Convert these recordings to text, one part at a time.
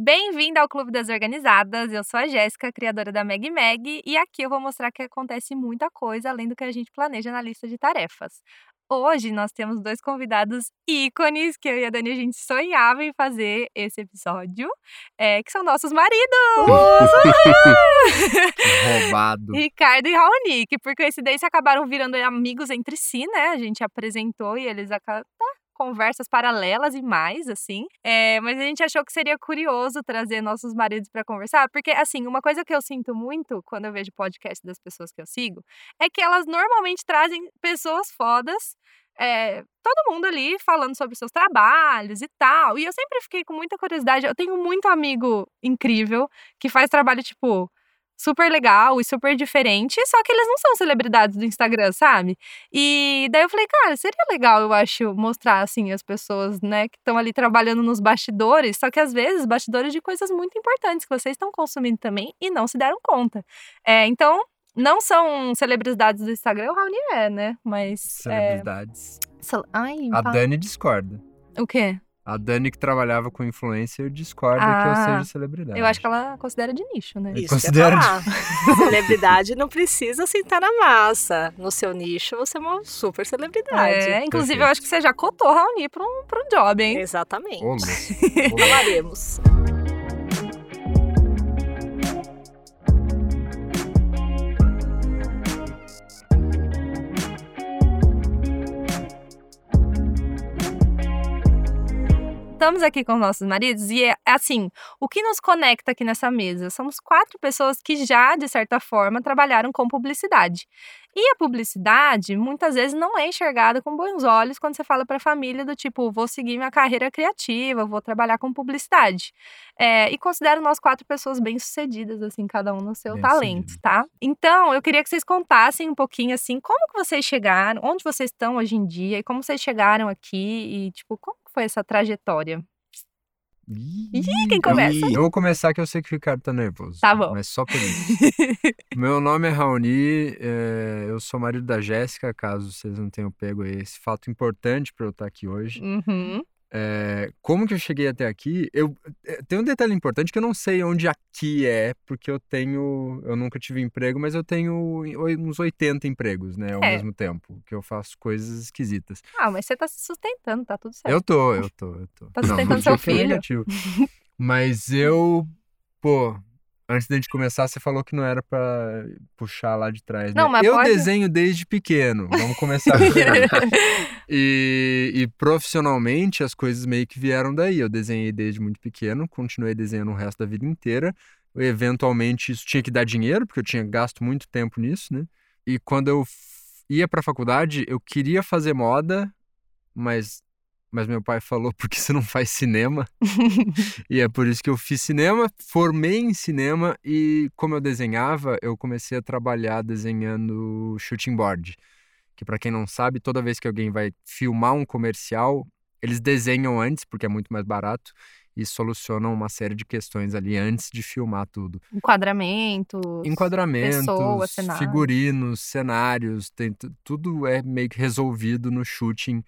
Bem-vinda ao Clube das Organizadas. Eu sou a Jéssica, criadora da Meg Meg, e aqui eu vou mostrar que acontece muita coisa além do que a gente planeja na lista de tarefas. Hoje nós temos dois convidados ícones que eu e a Dani a gente sonhava em fazer esse episódio, é, que são nossos maridos! Roubado. Ricardo e Raoni, que por coincidência acabaram virando amigos entre si, né? A gente apresentou e eles acabaram. Conversas paralelas e mais, assim. É, mas a gente achou que seria curioso trazer nossos maridos para conversar, porque, assim, uma coisa que eu sinto muito quando eu vejo podcast das pessoas que eu sigo é que elas normalmente trazem pessoas fodas. É, todo mundo ali falando sobre seus trabalhos e tal. E eu sempre fiquei com muita curiosidade. Eu tenho muito amigo incrível que faz trabalho, tipo, super legal e super diferente, só que eles não são celebridades do Instagram, sabe? E daí eu falei, cara, seria legal, eu acho, mostrar, assim, as pessoas, né, que estão ali trabalhando nos bastidores, só que às vezes, bastidores de coisas muito importantes que vocês estão consumindo também e não se deram conta. É, então, não são celebridades do Instagram, o Raoni é, né? Mas. É, celebridades. É... Ai, a Dani discorda. O quê? A Dani que trabalhava com influencer discorda ah, que eu seja celebridade. Eu acho que ela considera de nicho, né? Isso considera de... celebridade não precisa sentar na massa. No seu nicho, você é uma super celebridade. É, inclusive Perfeito. eu acho que você já cotou Raoni para um, pra um job, hein? Exatamente. Falaremos. Estamos aqui com os nossos maridos e é assim, o que nos conecta aqui nessa mesa? Somos quatro pessoas que já, de certa forma, trabalharam com publicidade. E a publicidade, muitas vezes, não é enxergada com bons olhos quando você fala para a família do tipo, vou seguir minha carreira criativa, vou trabalhar com publicidade. É, e considero nós quatro pessoas bem-sucedidas, assim, cada um no seu bem talento, sucedido. tá? Então, eu queria que vocês contassem um pouquinho, assim, como que vocês chegaram, onde vocês estão hoje em dia, e como vocês chegaram aqui, e, tipo, como foi essa trajetória? Ih, quem começa? Eu vou começar que eu sei que o Ricardo tá nervoso. Tá bom. Mas só por isso. Meu nome é Raoni, é, eu sou marido da Jéssica, caso vocês não tenham pego esse fato importante para eu estar aqui hoje. Uhum. É, como que eu cheguei até aqui? Eu é, tem um detalhe importante que eu não sei onde aqui é, porque eu tenho, eu nunca tive emprego, mas eu tenho uns 80 empregos, né, ao é. mesmo tempo, que eu faço coisas esquisitas. Ah, mas você tá se sustentando, tá tudo certo. Eu tô, eu tô, eu tô. Tá sustentando não, seu filho. mas eu, pô, Antes da gente começar, você falou que não era para puxar lá de trás. Né? Não, mas eu pode... desenho desde pequeno. Vamos começar e, e profissionalmente as coisas meio que vieram daí. Eu desenhei desde muito pequeno, continuei desenhando o resto da vida inteira. Eventualmente isso tinha que dar dinheiro, porque eu tinha gasto muito tempo nisso, né? E quando eu ia para a faculdade, eu queria fazer moda, mas mas meu pai falou porque você não faz cinema. e é por isso que eu fiz cinema, formei em cinema e como eu desenhava, eu comecei a trabalhar desenhando shooting board. Que para quem não sabe, toda vez que alguém vai filmar um comercial, eles desenham antes porque é muito mais barato e solucionam uma série de questões ali antes de filmar tudo. Enquadramentos, enquadramentos, pessoas, cenários. figurinos, cenários, tem, tudo é meio que resolvido no shooting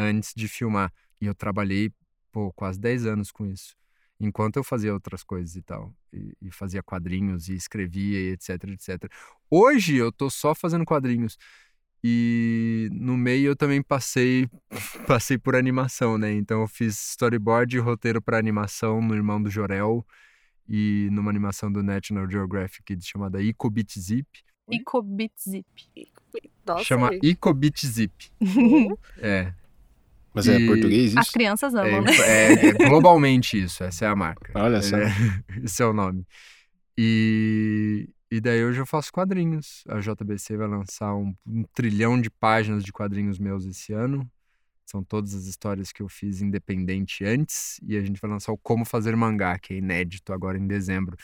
antes de filmar. E eu trabalhei, pô, quase 10 anos com isso. Enquanto eu fazia outras coisas e tal. E, e, fazia quadrinhos e escrevia e etc, etc. Hoje eu tô só fazendo quadrinhos. E no meio eu também passei passei por animação, né? Então eu fiz storyboard e roteiro para animação no Irmão do Jorel e numa animação do National Geographic chamada Icobit Zip. Icobit Zip. Nossa, Chama Icobit Zip. é. Mas é português isso? As crianças amam, é, né? É, é, globalmente isso, essa é a marca. Olha só. É, esse é o nome. E, e daí hoje eu faço quadrinhos. A JBC vai lançar um, um, trilhão de páginas de quadrinhos meus esse ano. São todas as histórias que eu fiz independente antes. E a gente vai lançar o Como Fazer Mangá, que é inédito agora em dezembro.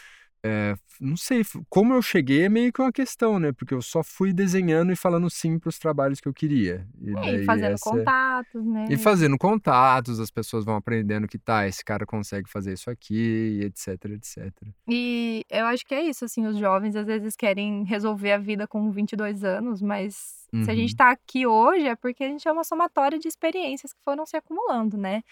É, não sei, como eu cheguei é meio que uma questão, né? Porque eu só fui desenhando e falando sim para os trabalhos que eu queria. E, é, e fazendo essa... contatos, né? E fazendo contatos, as pessoas vão aprendendo que tá, esse cara consegue fazer isso aqui, etc, etc. E eu acho que é isso, assim, os jovens às vezes querem resolver a vida com 22 anos, mas Uhum. Se a gente está uhum. aqui hoje é porque a gente é uma somatória de experiências que foram se acumulando, né?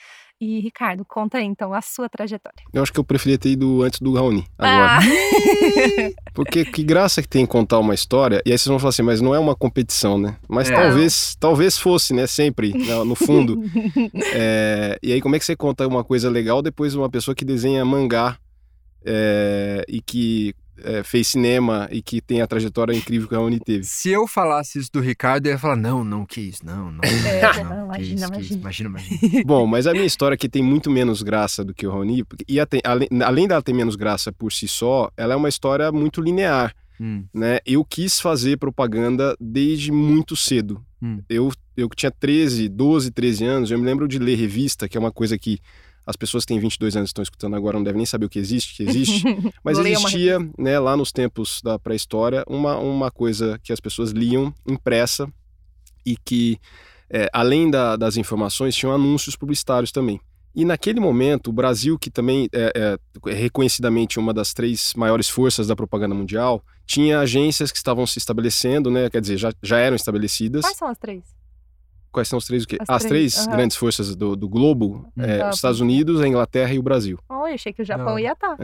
E, Ricardo, conta aí, então, a sua trajetória. Eu acho que eu preferia ter ido antes do Raoni, agora. Ah. Porque que graça que tem contar uma história, e aí vocês vão falar assim, mas não é uma competição, né? Mas É. talvez, talvez fosse, né? Sempre, no, fundo. É, e aí como é que você conta uma coisa legal depois de uma pessoa que desenha mangá é, e que é, fez cinema e que tem a trajetória incrível que a Raoni teve? Se eu falasse isso do Ricardo, eu ia falar, não, não, que isso, não, não. É, não, não, imagina, isso, que isso, imagina. imagina, imagina. Bom, mas a minha história que tem muito menos graça do que o Raoni, porque- e até- além, além dela ter menos graça por si só, ela é uma história muito linear. Hum, né? Eu quis fazer propaganda desde muito cedo. Hum. Eu, eu que tinha 13, 12, 13 anos, eu me lembro de ler revista, que é uma coisa que as pessoas que têm 22 anos e estão escutando agora não devem nem saber o que existe, que existe. Mas existia, né, lá nos tempos da pré-história, uma, uma coisa que as pessoas liam impressa e que, é, além da- das informações, tinham anúncios publicitários também. E naquele momento, o Brasil, que também é, é- é reconhecidamente uma das três maiores forças da propaganda mundial, tinha agências que estavam se estabelecendo, né? Quer dizer, já, já eram estabelecidas. Quais são as três? Quais são os três o quê? As As três, três, aham. grandes forças do, do globo, é, Tá, os Estados Unidos, a Inglaterra e o Brasil. Oh, eu achei que o Japão Não. ia estar.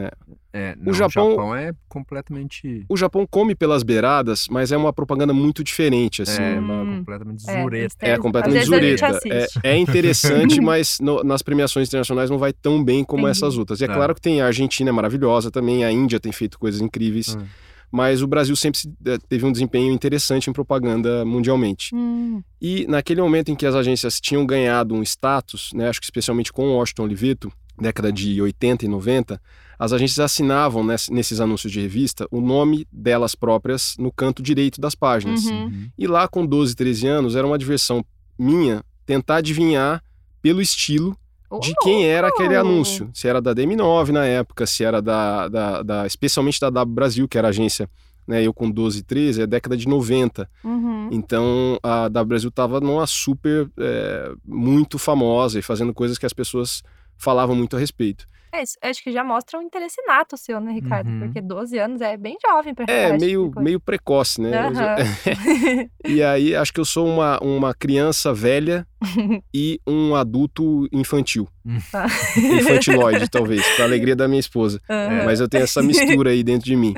É, não, Japão- é completamente. O Japão come pelas beiradas, mas é uma propaganda muito diferente, assim. É, Hum. completamente É, zureta. É completamente zureta. É, assiste. é interessante, mas no- nas premiações internacionais não vai tão bem como Entendi. essas outras. E é Tá. claro que tem a Argentina é maravilhosa também, a Índia tem feito coisas incríveis, Hum. Mas o Brasil sempre se- eh, teve um desempenho interessante em propaganda mundialmente. Hum, E naquele momento em que as agências tinham ganhado um status, né, acho que especialmente com o Washington Oliveto, década de 80 e 90, as agências assinavam ness- nesses anúncios de revista o nome delas próprias no canto direito das páginas. Uhum. Uhum. E lá com 12, 13 anos, era uma diversão minha tentar adivinhar pelo estilo de quem era aquele anúncio. Se era da DM9 na época, se era da, da, da- especialmente da W Brasil, que era a agência, né, eu com 12, 13, é década de 90. Uhum. Então a W Brasil estava numa super, é, muito famosa e fazendo coisas que as pessoas falavam muito a respeito. É, isso, acho que já mostra um interesse nato seu, né, Ricardo? Uhum. Porque 12 anos é bem jovem pra É, meio, meio precoce, né? Aham. E aí acho que eu sou uma, uma criança velha e um adulto infantil. Tá. Infantiloide, talvez, pra alegria da minha esposa. Aham. Mas eu tenho essa mistura aí dentro de mim.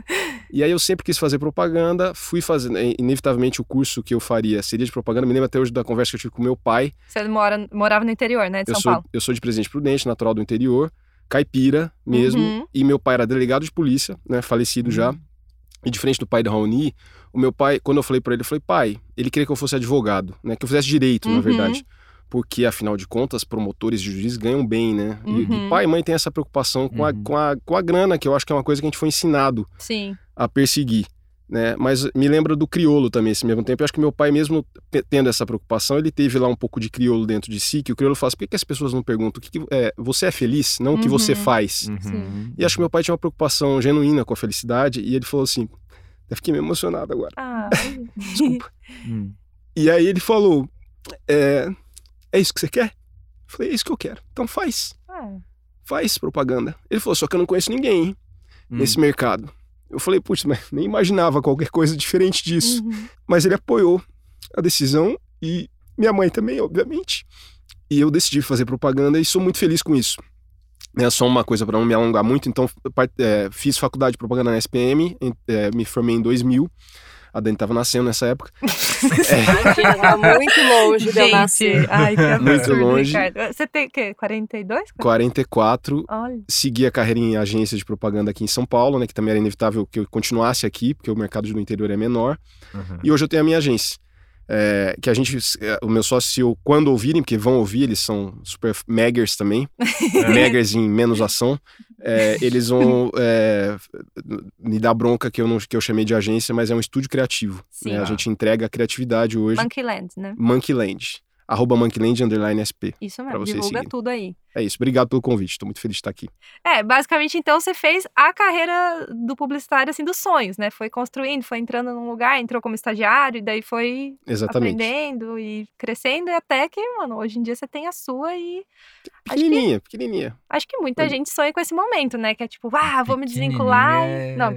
E aí eu sempre quis fazer propaganda, fui fazendo. Inevitavelmente o curso que eu faria seria de propaganda. Me lembro até hoje da conversa que eu tive com meu pai. Você mora, morava no interior, né, de Eu São sou, Paulo? eu sou de Presidente Prudente, natural do interior, caipira mesmo. Uhum. E meu pai era delegado de polícia, né? Falecido já. E diferente do pai do Raoni, o meu pai, quando eu falei pra ele, eu falei, pai, ele queria que eu fosse advogado, né? Que eu fizesse direito, na Uhum. verdade. Porque, afinal de contas, promotores de juiz ganham bem, né? E- E, Uhum. pai e mãe tem essa preocupação com, a, Uhum. com, a, com a grana, que eu acho que é uma coisa que a gente foi ensinado Sim. a perseguir. Né? Mas me lembra do crioulo também, esse mesmo tempo. Eu acho que meu pai, mesmo te- tendo essa preocupação, ele teve lá um pouco de crioulo dentro de si, que o crioulo fala assim, por que, que as pessoas não perguntam o que, que- é, você é feliz, não o que você Uhum. faz? Uhum. E acho que meu pai tinha uma preocupação genuína com a felicidade, e ele falou assim, eu fiquei meio emocionado agora, Ah, desculpa. Hum. e aí ele falou, é, é isso que você quer? Eu falei, é isso que eu quero. Então faz, ah, faz propaganda. Ele falou, só que eu não conheço ninguém hein, Hum. nesse mercado. Eu falei, putz, mas nem imaginava qualquer coisa diferente disso. uhum. Mas ele apoiou a decisão e minha mãe também, obviamente. E eu decidi fazer propaganda e sou muito feliz com isso. É só uma coisa para não me alongar muito, então é, fiz faculdade de propaganda na SPM, é, me formei em 2000. A Dani estava nascendo nessa época. Imagina, tá muito longe de eu nascer. Gente, ai, que absurdo, Muito longe. Ricardo. Você tem o quê? 42? 44, Olha. segui a carreira em agência de propaganda aqui em São Paulo, né, que também era inevitável que eu continuasse aqui, porque o mercado do interior é menor. Uhum. E hoje eu tenho a minha agência. É, que a gente, é, o meu sócio, quando ouvirem, porque vão ouvir, eles são super meggers também, meggers em menos ação, é, eles vão é, me dar bronca que eu, não, que eu chamei de agência, mas é um estúdio criativo. Né? A gente entrega a criatividade hoje. Monkeyland, né? Monkeyland. Arroba Monkeyland underline SP. Isso mesmo, divulga seguirem. tudo aí. É isso. Obrigado pelo convite. Estou muito feliz de estar aqui. É, basicamente, então, você fez a carreira do publicitário, assim, dos sonhos, né? Foi construindo, foi entrando num lugar, entrou como estagiário, e daí foi Exatamente. aprendendo e crescendo, e até que, mano, hoje em dia você tem a sua e acho que, Pequenininha, pequenininha. acho que muita gente sonha com esse momento, né? Que é tipo, ah, vou me desvincular. Pequenininha e- é- Não, é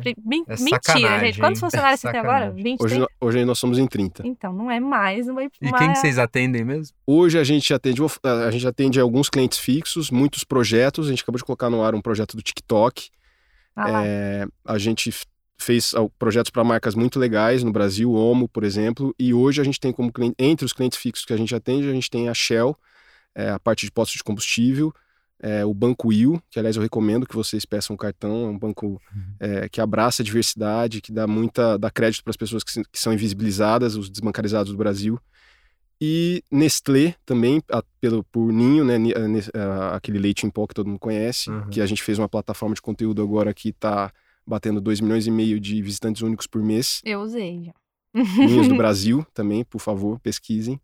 mentira, gente. Quantos funcionários você tem agora? Sacanagem. 20? Hoje, hoje nós somos em 30. Então, não é mais uma... E uma- quem que vocês atendem mesmo? Hoje a gente atende, a gente atende alguns clientes fixos fixos, muitos projetos. A gente acabou de colocar no ar um projeto do TikTok. Ah, É, a gente fez projetos para marcas muito legais no Brasil, Omo, por exemplo, e hoje a gente tem como cliente, entre os clientes fixos que a gente atende, a gente tem a Shell, é, a parte de postos de combustível, é, o Banco Will, que aliás eu recomendo que vocês peçam um cartão, é um banco é, que abraça a diversidade, que dá muita, dá crédito para as pessoas que, que são invisibilizadas, os desbancarizados do Brasil. E Nestlé também, a- pelo, por Ninho, né, a- nes- a- aquele leite em pó que todo mundo conhece, Uhum. que a gente fez uma plataforma de conteúdo agora que está batendo 2 milhões e meio de visitantes únicos por mês. Eu usei já. Ninhos do Brasil também, por favor, pesquisem.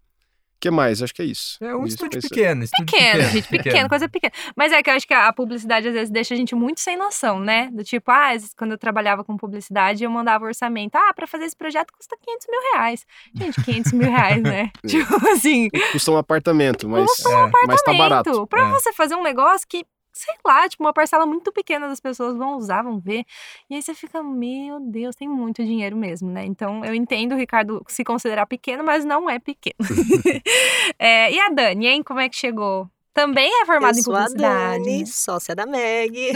O que mais? Acho que é isso. É um Isso, estúdio pequeno, estúdio Pequeno, gente, pequeno, coisa pequena. Mas é que eu acho que a publicidade às vezes deixa a gente muito sem noção, né? Do tipo, ah, às vezes, quando eu trabalhava com publicidade, eu mandava orçamento. Ah, pra fazer esse projeto custa 500 mil reais. Gente, 500 mil reais, né? É. tipo assim, Custa um apartamento, mas, Custa um mas tá barato. apartamento. Pra É. você fazer um negócio que, sei lá, tipo, uma parcela muito pequena das pessoas vão usar, vão ver. E aí você fica, meu Deus, tem muito dinheiro mesmo, né? Então eu entendo o Ricardo se considerar pequeno, mas não é pequeno. É, e a Dani, hein? Como é que chegou? Também é formada em sou a publicidade. Dani, sócia da Meg.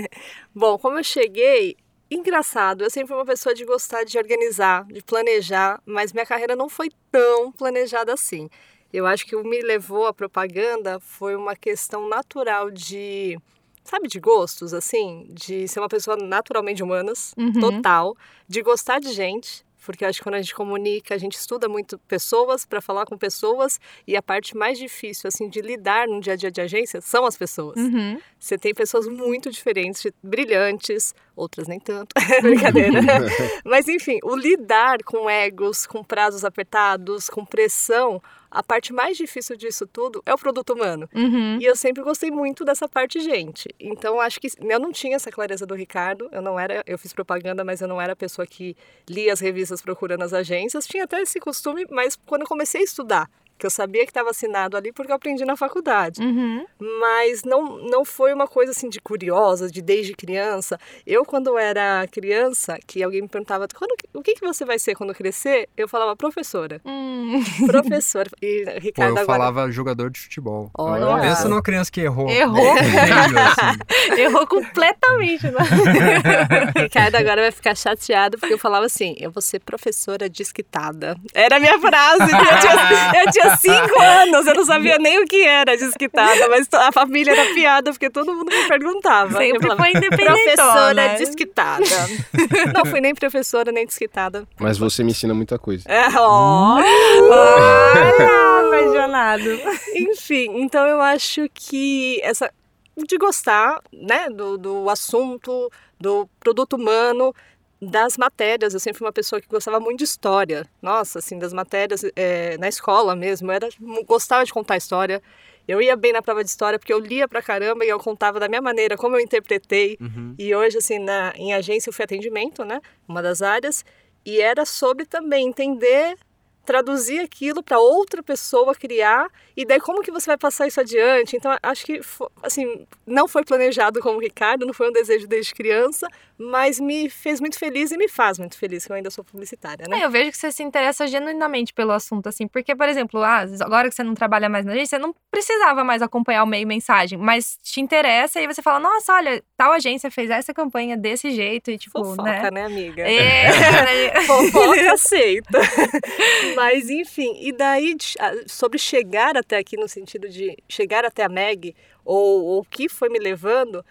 Bom, como eu cheguei, engraçado, eu sempre fui uma pessoa de gostar de organizar, de planejar, mas minha carreira não foi tão planejada assim. Eu acho que o que me levou à propaganda foi uma questão natural de, sabe, de gostos, assim, de ser uma pessoa naturalmente humanas, Uhum. total, de gostar de gente. Porque acho que quando a gente comunica, a gente estuda muito pessoas para falar com pessoas e a parte mais difícil assim de lidar no dia a dia de agência são as pessoas. Uhum. Você tem pessoas muito diferentes, brilhantes, outras nem tanto, brincadeira. Mas enfim, o lidar com egos, com prazos apertados, com pressão, a parte mais difícil disso tudo é o produto humano. Uhum. E eu sempre gostei muito dessa parte, gente. Então acho que eu não tinha essa clareza do Ricardo. Eu não era, eu fiz propaganda, mas eu não era a pessoa que lia as revistas procurando as agências. Tinha até esse costume, mas quando eu comecei a estudar, que eu sabia que estava assinado ali porque eu aprendi na faculdade. Uhum. Mas não, não foi uma coisa assim de curiosa, de desde criança. Eu, quando era criança, que alguém me perguntava quando, o que, que você vai ser quando crescer, eu falava professora. Hum. Professora. E Pô, Ricardo eu agora. falava jogador de futebol. Olha. Pensa numa criança que errou. Errou. Assim. Errou completamente, né? Ricardo agora vai ficar chateado porque eu falava assim: eu vou ser professora desquitada. Era a minha frase. Eu tinha, eu tinha cinco anos, eu não sabia nem o que era desquitada, mas a família era piada porque todo mundo me perguntava. Eu Sempre falava, foi. Professora né? desquitada. Não fui nem professora nem desquitada. Mas você me ensina muita coisa. É, ó. Olha, apaixonado. Enfim, então eu acho que essa de gostar, né, do, do assunto, do produto humano, das matérias. Eu sempre fui uma pessoa que gostava muito de história. Nossa, assim, das matérias é, na escola mesmo. Eu era, gostava de contar história. Eu ia bem na prova de história porque eu lia pra caramba e eu contava da minha maneira, como eu interpretei. Uhum. E hoje, assim, na, em agência eu fui atendimento, né? Uma das áreas. E era sobre também entender, traduzir aquilo para outra pessoa criar. E daí como que você vai passar isso adiante? Então, acho que, assim, não foi planejado como o Ricardo, não foi um desejo desde criança, mas me fez muito feliz e me faz muito feliz, que eu ainda sou publicitária, né? É, eu vejo que você se interessa genuinamente pelo assunto, assim, porque, por exemplo, ah, agora que você não trabalha mais na agência, você não precisava mais acompanhar o meio mensagem, mas te interessa e você fala, nossa, olha, tal agência fez essa campanha desse jeito e, tipo, Fofoca, né? né, amiga? É. Fofoca aceita. Mas, enfim, e daí de- a- sobre chegar até aqui, no sentido de chegar até a Meg, ou ou o que foi me levando,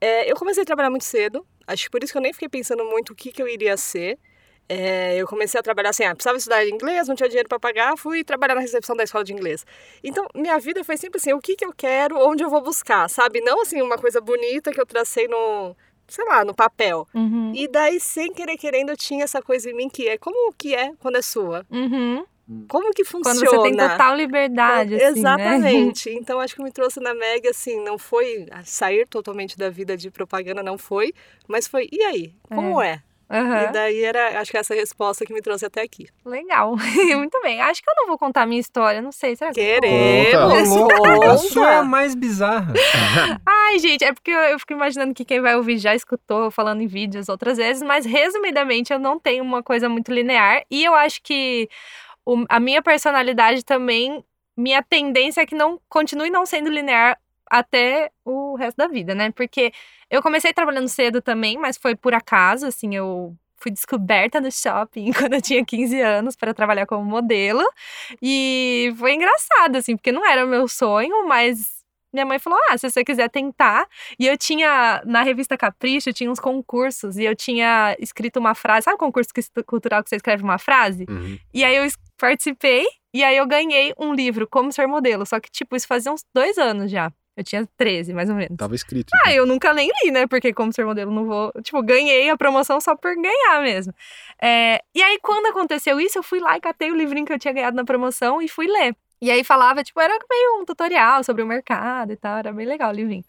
é, eu comecei a trabalhar muito cedo. Acho que por isso que eu nem fiquei pensando muito o que, que eu iria ser. É, eu comecei a trabalhar assim, ah, precisava estudar inglês, não tinha dinheiro para pagar, fui trabalhar na recepção da escola de inglês. Então, minha vida foi sempre assim, o que, que eu quero, onde eu vou buscar, sabe? Não assim, uma coisa bonita que eu tracei no, sei lá, no papel. Uhum. E daí, sem querer querendo, eu tinha essa coisa em mim que é como que é quando é sua? Uhum. Como que Quando funciona? você tem total liberdade, assim, né? Exatamente. Então, acho que me trouxe na Meg, assim, não foi sair totalmente da vida de propaganda, não foi, mas foi, e aí? Como é? Aham. E daí era, acho que essa resposta que me trouxe até aqui. Legal. Muito bem. Acho que eu não vou contar a minha história, não sei. Será que? Queremos! Louco, a conta. sua é a mais bizarra. Ai, gente, é porque eu, eu fico imaginando que quem vai ouvir já escutou falando em vídeos outras vezes, mas resumidamente eu não tenho uma coisa muito linear e eu acho que o- a minha personalidade também, minha tendência é que não continue não sendo linear até o resto da vida, né? Porque eu comecei trabalhando cedo também, mas foi por acaso, assim, eu fui descoberta no shopping quando eu tinha 15 anos para trabalhar como modelo. E foi engraçado, assim, porque não era o meu sonho, mas minha mãe falou: Ah, se você quiser tentar. E eu tinha, na revista Capricho, tinha uns concursos. E eu tinha escrito uma frase. Sabe o concurso cultural que você escreve uma frase? Uhum. E aí eu participei. E aí eu ganhei um livro, Como Ser Modelo. Só que, tipo, isso fazia uns dois anos já. Eu tinha 13, mais ou menos. Tava escrito. Ah, eu nunca nem li, né? Porque como ser modelo não vou. Tipo, ganhei a promoção só por ganhar mesmo. É... E aí, quando aconteceu isso, eu fui lá e catei o livrinho que eu tinha ganhado na promoção e fui ler. E aí falava, tipo, era meio um tutorial sobre o mercado e tal, era bem legal o livrinho.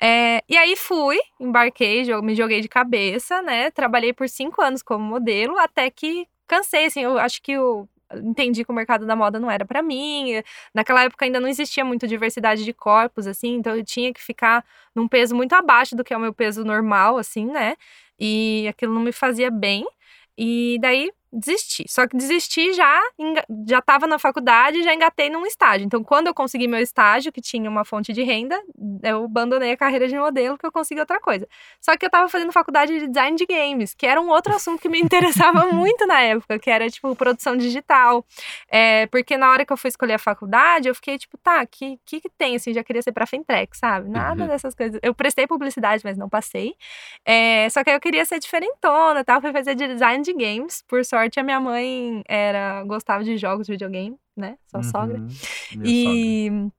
É, e aí fui, embarquei, me joguei de cabeça, né? Trabalhei por cinco anos como modelo, até que cansei, assim, eu acho que o, entendi que o mercado da moda não era para mim. Naquela época ainda não existia muito diversidade de corpos, assim, então eu tinha que ficar num peso muito abaixo do que é o meu peso normal, assim, né? E aquilo não me fazia bem. E daí desisti. Só que desisti já, já estava na faculdade já engatei num estágio. Então, quando eu consegui meu estágio, que tinha uma fonte de renda, eu abandonei a carreira de modelo, que eu consegui outra coisa. Só que eu estava fazendo faculdade de design de games, que era um outro assunto que me interessava muito na época, que era, tipo, produção digital. É, porque na hora que eu fui escolher a faculdade, eu fiquei, tipo, tá, que que, que tem, assim, já queria ser pra Fintech, sabe? Nada uhum. dessas coisas. Eu prestei publicidade, mas não passei. É, só que aí eu queria ser diferentona, tal, fui fazer design de games, por sorte sorte, a minha mãe era gostava de jogos de videogame, né? Sua uhum, sogra. E sogra.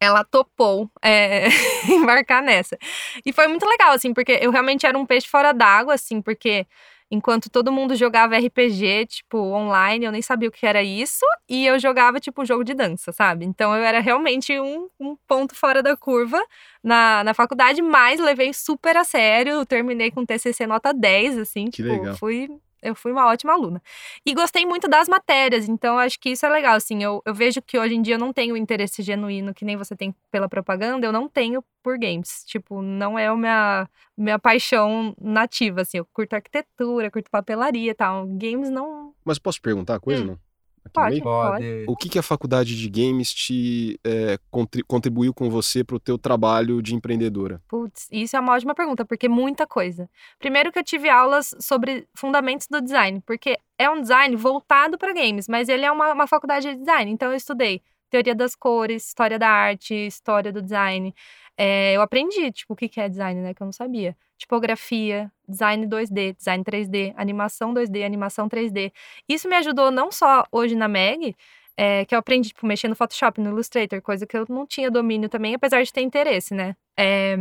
ela topou é, embarcar nessa. E foi muito legal, assim, porque eu realmente era um peixe fora d'água, assim, porque enquanto todo mundo jogava RPG, tipo, online, eu nem sabia o que era isso, e eu jogava, tipo, jogo de dança, sabe? Então eu era realmente um, um ponto fora da curva na, na faculdade, mas levei super a sério, terminei com TCC nota 10, assim, que tipo, legal. fui eu fui uma ótima aluna. E gostei muito das matérias, então acho que isso é legal, assim, eu, eu vejo que hoje em dia eu não tenho interesse genuíno que nem você tem pela propaganda, eu não tenho por games, tipo, não é a minha, minha paixão nativa, assim, eu curto arquitetura, curto papelaria e tal, games não... Mas posso perguntar a coisa, hum. não? Pode, pode. O que, que a faculdade de games te é, contribuiu com você para o teu trabalho de empreendedora? Putz, isso é uma ótima pergunta, porque muita coisa. Primeiro que eu tive aulas sobre fundamentos do design, porque é um design voltado para games, mas ele é uma, uma faculdade de design, então eu estudei teoria das cores, história da arte, história do design. É, eu aprendi, tipo, o que é design, né? Que eu não sabia. Tipografia, design 2D, design 3D, animação 2D, animação 3D. Isso me ajudou não só hoje na Meg, é, que eu aprendi, tipo, mexer no Photoshop, no Illustrator, coisa que eu não tinha domínio também, apesar de ter interesse, né? É,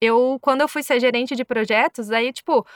eu, quando eu fui ser gerente de projetos, aí, tipo,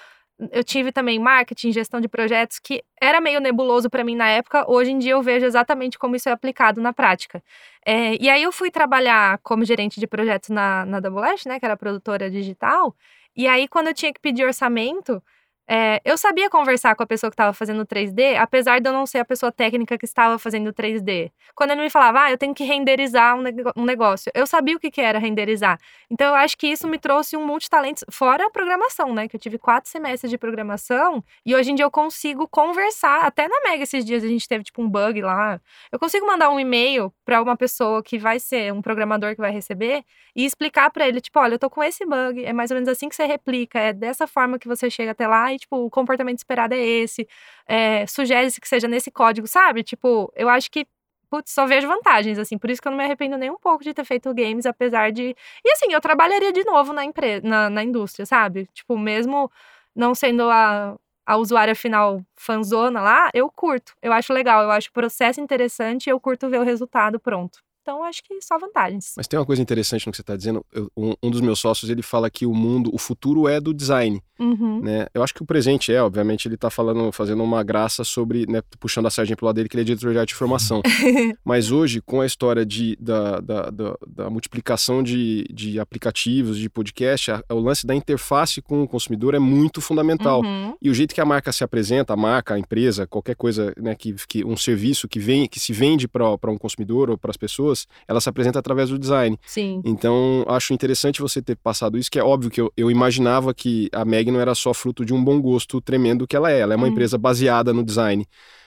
eu tive também marketing, gestão de projetos, que era meio nebuloso para mim na época. Hoje em dia eu vejo exatamente como isso é aplicado na prática. É, e aí eu fui trabalhar como gerente de projetos na, na Double Lash, né, que era produtora digital. E aí, quando eu tinha que pedir orçamento, é, eu sabia conversar com a pessoa que estava fazendo 3D, apesar de eu não ser a pessoa técnica que estava fazendo 3D. Quando ele me falava, ah, eu tenho que renderizar um, negócio, eu sabia o que, que era renderizar. Então, eu acho que isso me trouxe um multitalento, fora a programação, né? Que eu tive quatro semestres de programação e hoje em dia eu consigo conversar. Até na Mega esses dias a gente teve, tipo, um bug lá. Eu consigo mandar um e-mail para uma pessoa que vai ser um programador que vai receber e explicar para ele, tipo, olha, eu tô com esse bug, é mais ou menos assim que você replica, é dessa forma que você chega até lá tipo, o comportamento esperado é esse, é, sugere-se que seja nesse código, sabe? Tipo, eu acho que putz, só vejo vantagens, assim, por isso que eu não me arrependo nem um pouco de ter feito games, apesar de. E assim, eu trabalharia de novo na empresa, na, na indústria, sabe? Tipo, mesmo não sendo a, a usuária final fanzona lá, eu curto. Eu acho legal, eu acho o processo interessante e eu curto ver o resultado pronto. Então, acho que só vantagens. Mas tem uma coisa interessante no que você está dizendo. Eu, um, um, dos meus sócios, ele fala que o mundo, o futuro é do design. Uhum. Né? Eu acho que o presente é, obviamente, ele está falando, fazendo uma graça sobre, né, puxando a sardinha pro lado dele, que ele é diretor de arte e formação. Mas hoje, com a história de, da, da, da, da multiplicação de, de aplicativos, de podcast, a, o lance da interface com o consumidor é muito fundamental. Uhum. E o jeito que a marca se apresenta, a marca, a empresa, qualquer coisa, né, que, que um serviço que vem, que se vende para um consumidor ou para as pessoas, pessoas, ela se apresenta através do design. Sim. Então, acho interessante você ter passado isso, que é óbvio que eu, eu imaginava que a Meg não era só fruto de um bom gosto tremendo que ela é. Ela é uma hum. empresa baseada no design.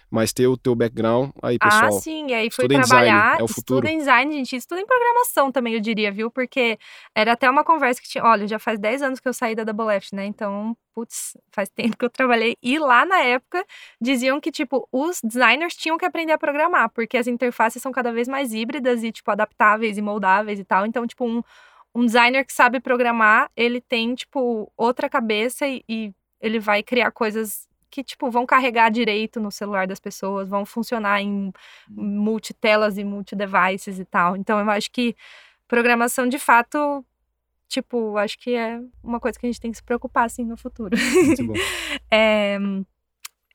Mas ter o teu background aí, pessoal. Ah, sim, e aí fui estuda em design, trabalhar, é o futuro. estuda em design, gente, estuda em programação também, eu diria, viu? Porque era até uma conversa que tinha, olha, já faz 10 anos que eu saí da Double Left, né? Então, putz, faz tempo que eu trabalhei. E lá na época diziam que, tipo, os designers tinham que aprender a programar, porque as interfaces são cada vez mais híbridas e, tipo, adaptáveis e moldáveis e tal. Então, tipo, um, um designer que sabe programar, ele tem, tipo, outra cabeça e, e ele vai criar coisas que, tipo, vão carregar direito no celular das pessoas, vão funcionar em multitelas e multidevices e tal. Então, eu acho que programação, de fato, tipo, acho que é uma coisa que a gente tem que se preocupar, assim, no futuro. Muito bom. É,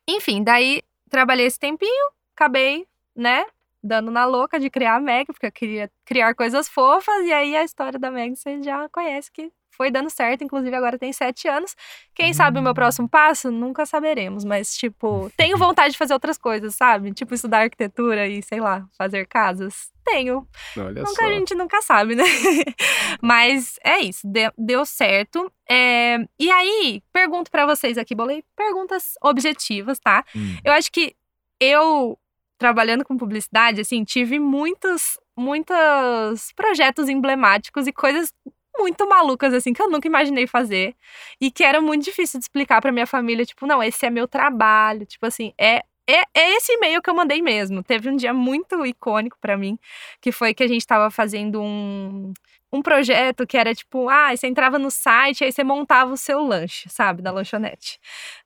Enfim, daí trabalhei esse tempinho, acabei, né, dando na louca de criar a Meg, porque eu queria criar coisas fofas, e aí a história da Meg você já conhece que foi dando certo, inclusive agora tem sete anos. Quem sabe o meu próximo passo? Nunca saberemos, mas, tipo, tenho vontade de fazer outras coisas, sabe? Tipo, estudar arquitetura e, sei lá, fazer casas. Tenho. Olha Nunca só. a gente nunca sabe, né? Mas é isso, deu, deu certo. É, e aí, pergunto pra vocês aqui, bolei perguntas objetivas, tá? Hum. Eu acho que eu, trabalhando com publicidade, assim, tive muitos, muitos projetos emblemáticos e coisas muito malucas, assim, que eu nunca imaginei fazer. E que era muito difícil de explicar pra minha família, tipo, não, esse é meu trabalho. Tipo assim, é. É, é esse e-mail que eu mandei mesmo. Teve um dia muito icônico pra mim, que foi que a gente tava fazendo um, um projeto que era tipo, ah, você entrava no site, aí você montava o seu lanche, sabe, da lanchonete.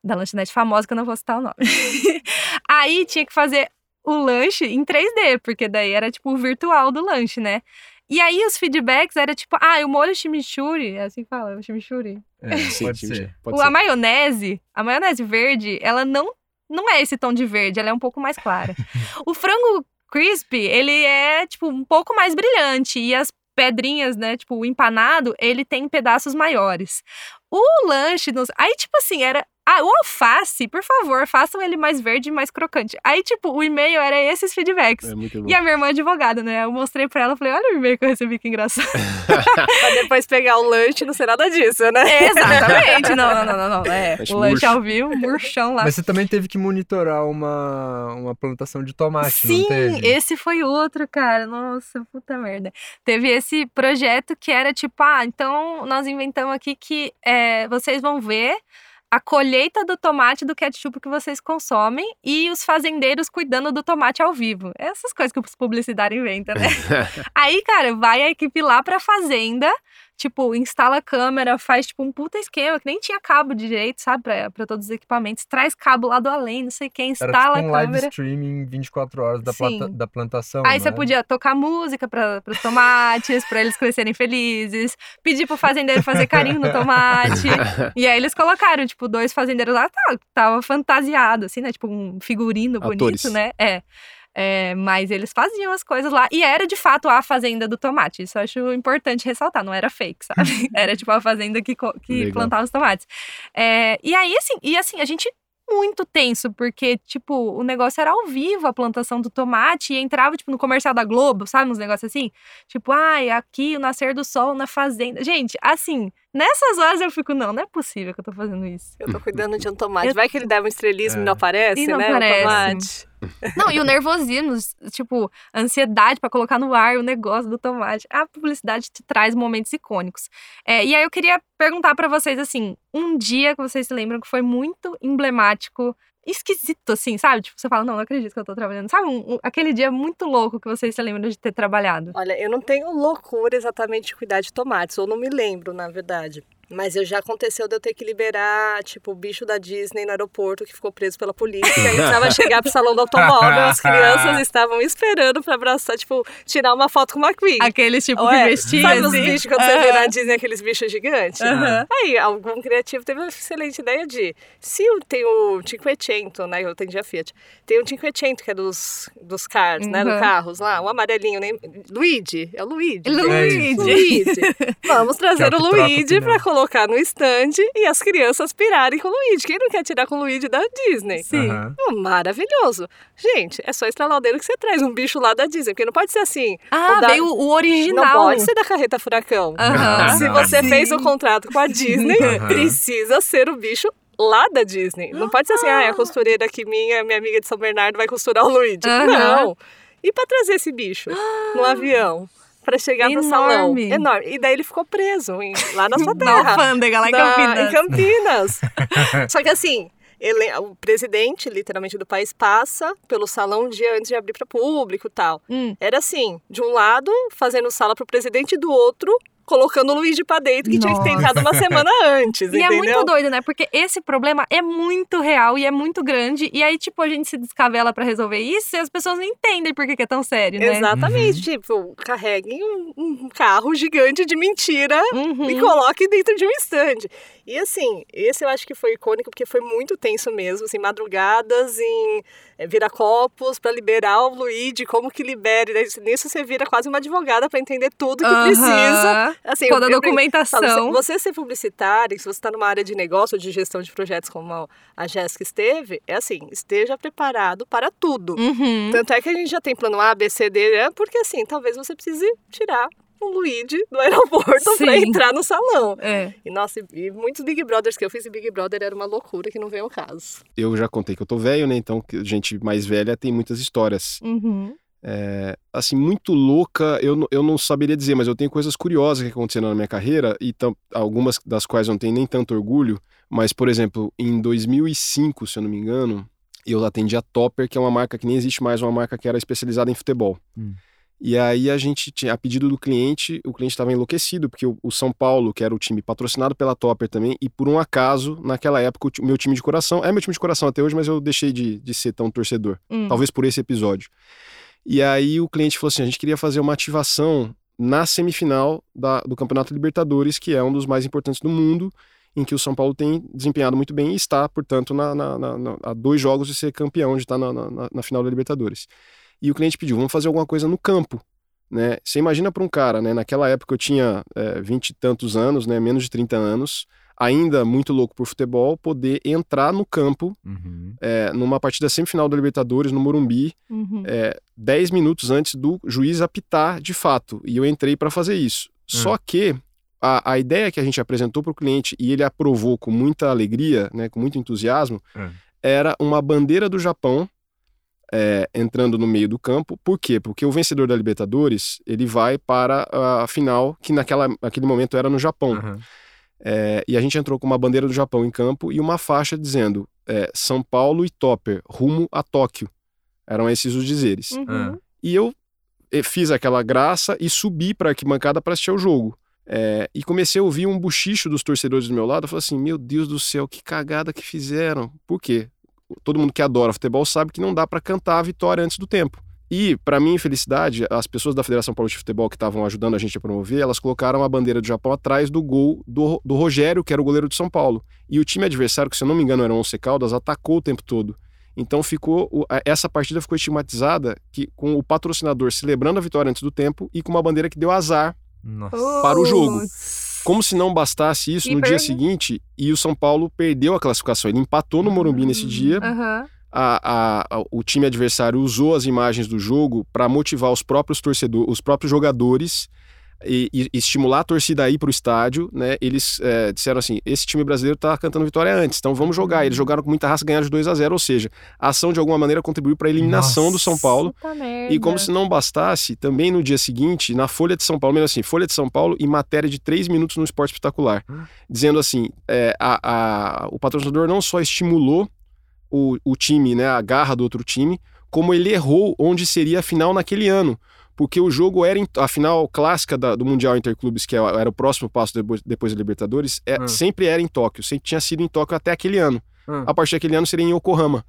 Da lanchonete famosa, que eu não vou citar o nome. aí tinha que fazer o lanche em 3D, porque daí era tipo o virtual do lanche, né? E aí os feedbacks era tipo, ah, o molho chimichurri, é assim que fala, o chimichurri. É, Sim, pode ser. Pode O- a ser. maionese, a maionese verde, ela não não é esse tom de verde, ela é um pouco mais clara. o frango crispy, ele é tipo um pouco mais brilhante e as pedrinhas, né, tipo o empanado, ele tem pedaços maiores. O lanche, nos... aí tipo assim, era ah, o alface, por favor, façam ele mais verde e mais crocante. Aí, tipo, o e-mail era esses feedbacks. É muito bom. E a minha irmã é advogada, né? Eu mostrei pra ela, falei, olha o e-mail que eu recebi, que engraçado. Pra depois pegar o lanche, não ser nada disso, né? Exatamente. Não, não, não, não, não. É, o lanche murcho. ao vivo, murchão lá. Mas você também teve que monitorar uma, uma plantação de tomate, Sim, não teve? esse foi outro, cara. Nossa, puta merda. Teve esse projeto que era tipo, ah, então nós inventamos aqui que é, vocês vão ver a colheita do tomate do ketchup que vocês consomem e os fazendeiros cuidando do tomate ao vivo. Essas coisas que os publicitários inventam, né? Aí, cara, vai a equipe lá pra fazenda, tipo, instala a câmera, faz tipo um puta esquema, que nem tinha cabo direito, sabe, pra, pra todos os equipamentos. Traz cabo lá do além, não sei quem, Era instala tipo um a live câmera. streaming 24 horas da, Sim. planta- da plantação. Aí não você era? podia tocar música para os tomates, para eles crescerem felizes, pedir pro fazendeiro fazer carinho no tomate. e aí eles colocaram, tipo, dois fazendeiros lá, tá, tava fantasiado, assim, né? Tipo, um figurino bonito, Atores. né? É. É, mas eles faziam as coisas lá. E era de fato a fazenda do tomate. Isso eu acho importante ressaltar. Não era fake, sabe? Era tipo a fazenda que, que Legal. plantava os tomates. É, e aí, assim, e assim, a gente muito tenso, porque, tipo, o negócio era ao vivo, a plantação do tomate, e entrava, tipo, no comercial da Globo, sabe? Uns negócios assim. Tipo, ai, aqui o nascer do sol na fazenda. Gente, assim, nessas horas eu fico, não, não é possível que eu tô fazendo isso. Eu tô cuidando de um tomate. Eu- Vai que ele dá um estrelismo É. e não aparece, E não né? aparece. O tomate. Não, e o nervosismo, tipo, ansiedade pra colocar no ar o negócio do tomate. A publicidade te traz momentos icônicos. É, e aí eu queria perguntar pra vocês, assim, um dia que vocês se lembram que foi muito emblemático, esquisito, assim, sabe? Tipo, você fala, não, não acredito que eu tô trabalhando. Sabe, um- um- aquele dia muito louco que vocês se lembram de ter trabalhado? Olha, eu não tenho loucura exatamente de cuidar de tomates, ou não me lembro, na verdade. Mas eu já aconteceu de eu ter que liberar, tipo, o bicho da Disney no aeroporto que ficou preso pela polícia. E precisava chegar pro salão do automóvel, as crianças estavam esperando pra abraçar, tipo, tirar uma foto com o McQueen. Aqueles, tipo, que vestia, Sabe os assim? bichos quando você vê na Disney, aqueles bichos gigantes? Aham. Aí, algum criativo teve uma excelente ideia de... Se eu tenho o Cinquecento, né? Eu atendi a Fiat. Tem o Cinquecento, que é dos, dos cars, né? Uhum. Dos carros lá. O amarelinho, nem... Luigi. É o Luigi. Luigi. Luigi. Vamos trazer é o Luigi pra colocar no stand e as crianças pirarem com o Luigi. Quem não quer tirar com o Luigi da Disney? Sim. Oh, maravilhoso. Gente, é só estralar o dedo que você traz um bicho lá da Disney. Porque não pode ser assim. Ah, o da- veio o original. Não pode ser da carreta furacão. Aham. Se você sim. fez o contrato com a Disney, Aham. precisa ser o bicho lá da Disney. Não pode ser assim, ah, a costureira aqui minha, minha amiga de São Bernardo vai costurar o Luigi. Não. E pra trazer esse bicho no avião? Pra chegar no salão. Enorme. Enorme. E daí ele ficou preso em- lá na sua Na terra. alfândega, lá em Na- Campinas. Em Campinas. Só que assim, ele, o presidente, literalmente, do país passa pelo salão um dia antes de abrir para público e tal. Hum. Era assim, de um lado, fazendo sala pro presidente, e do outro, colocando o Luigi pra dentro, que tinha que ter Nossa. entrado uma semana antes, E é entendeu? muito doido, né? Porque esse problema é muito real e é muito grande. E aí, tipo, a gente se descavela pra resolver isso e as pessoas não entendem por que, que é tão sério, né? Exatamente, tipo, carreguem um, um carro gigante de mentira Uhum. e coloquem dentro de um stand. E assim, esse eu acho que foi icônico porque foi muito tenso mesmo, assim, madrugadas em é, viracopos para liberar o Luigi, como que libere. Daí, Nisso você vira quase uma advogada para entender tudo que Aham. precisa. Assim, Toda a documentação. Falo, se você ser publicitário, se você está numa área de negócio de gestão de projetos como a Jéssica esteve, é assim, esteja preparado para tudo. Uhum. Tanto é que a gente já tem plano A, B, C, D, né? porque assim, talvez você precise tirar o Luigi do aeroporto para entrar no salão. É. E nossa, e muitos Big Brothers que eu fiz, e Big Brother era uma loucura que não veio ao caso. Eu já contei que eu tô velho, né? Então, que gente mais velha tem muitas histórias. Uhum. É, assim, muito louca, eu, não- eu não saberia dizer, mas eu tenho coisas curiosas que aconteceram na minha carreira, e tam- algumas das quais eu não tenho nem tanto orgulho. Mas, por exemplo, em 2005, se eu não me engano, eu atendi a Topper, que é uma marca que nem existe mais, uma marca que era especializada em futebol. Hum. E aí a gente tinha, a pedido do cliente, o cliente estava enlouquecido, porque o, o São Paulo, que era o time patrocinado pela Topper também, e por um acaso, naquela época, o meu time de coração, é meu time de coração até hoje, mas eu deixei de, de ser tão torcedor. Hum. Talvez por esse episódio. E aí o cliente falou assim: a gente queria fazer uma ativação na semifinal da- do Campeonato Libertadores, que é um dos mais importantes do mundo, em que o São Paulo tem desempenhado muito bem e está, portanto, na, na- na- na- a dois jogos de ser campeão, de estar na final da Libertadores. E o cliente pediu: vamos fazer alguma coisa no campo. Né? Você imagina para um cara, né? naquela época eu tinha vinte e tantos anos, né? menos de 30 anos, ainda muito louco por futebol, poder entrar no campo Uhum. é, numa partida semifinal da Libertadores, no Morumbi, Uhum. é, 10 minutos antes do juiz apitar de fato. E eu entrei para fazer isso. Só que a, a ideia que a gente apresentou para o cliente e ele aprovou com muita alegria, né, com muito entusiasmo, É. era uma bandeira do Japão é, entrando no meio do campo. Por quê? Porque o vencedor da Libertadores ele vai para a final que naquela, naquele momento era no Japão. Aham. É, e a gente entrou com uma bandeira do Japão em campo e uma faixa dizendo é, São Paulo e Topper, rumo a Tóquio. Eram esses os dizeres. Uhum. E eu eh, fiz aquela graça e subi para a arquibancada para assistir ao jogo. É, e comecei a ouvir um buchicho dos torcedores do meu lado. Eu falei assim: Meu Deus do céu, que cagada que fizeram. Por quê? Todo mundo que adora futebol sabe que não dá para cantar a vitória antes do tempo. E, para minha infelicidade, as pessoas da Federação Paulista de Futebol que estavam ajudando a gente a promover, elas colocaram a bandeira do Japão atrás do gol do, do Rogério, que era o goleiro de São Paulo. E o time adversário, que se eu não me engano era o Once Caldas, atacou o tempo todo. Então ficou o- a- essa partida ficou estigmatizada que, com o patrocinador celebrando a vitória antes do tempo e com uma bandeira que deu azar, Nossa. Para o jogo. Como se não bastasse isso Que no dia seguinte e o São Paulo perdeu a classificação. Ele empatou no Morumbi nesse dia. Aham. A- a- a- o time adversário usou as imagens do jogo para motivar os próprios torcedores, os próprios jogadores e, e estimular a torcida a ir para o estádio, né? Eles é, disseram assim: esse time brasileiro tá cantando vitória antes, então vamos jogar. Eles jogaram com muita raça, ganharam de 2 a 0 ou seja, a ação de alguma maneira contribuiu para a eliminação do São Paulo. E como se não bastasse, também no dia seguinte, na Folha de São Paulo, mesmo assim, Folha de São Paulo e matéria de três minutos no Esporte Espetacular, dizendo assim, é, a- a- o patrocinador não só estimulou o, o time, né, a garra do outro time, como ele errou onde seria a final naquele ano. Porque o jogo era a final clássica da- do Mundial Interclubes, que é era o próximo passo depois, depois da Libertadores, é- Hum. sempre era em Tóquio, sempre tinha sido em Tóquio até aquele ano. Hum. A partir daquele ano seria em Yokohama.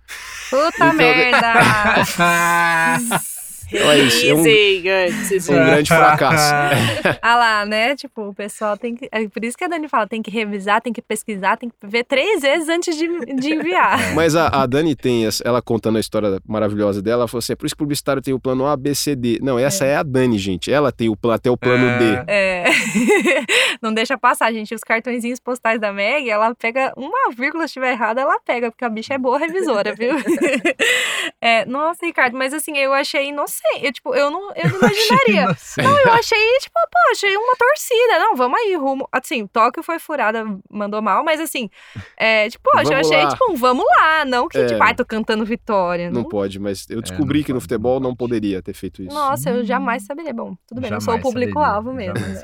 Puta Então- merda. Então é isso, é um-. Um grande fracasso. ah lá, né? Tipo, o pessoal tem que. É por isso que a Dani fala: tem que revisar, tem que pesquisar, tem que ver três vezes antes de, de enviar. Mas a, a Dani tem, ela contando a história maravilhosa dela, ela falou assim: é por isso que o publicitário tem o plano A, B, C, D. Não, essa é, a Dani, gente. Ela tem o, até o plano É. D. É. Não deixa passar, gente. Os cartõezinhos postais da Meg, ela pega uma vírgula, se estiver errada, ela pega, porque a bicha é boa revisora, viu? É, nossa, Ricardo, mas assim, eu achei inocente. Eu, tipo, eu não, eu não imaginaria. não, eu achei, tipo, pô, achei uma torcida. Não, vamos aí, rumo. Assim, Tóquio foi furada, mandou mal, mas assim, é, tipo, poxa, eu achei, lá. tipo, um vamos lá. Não que, é. tipo, ai, tô cantando vitória. Não, não pode, mas eu é, descobri que no futebol não poderia ter feito isso. Nossa, eu jamais saberia. Bom, tudo bem, jamais eu sou o público-alvo mesmo. Né?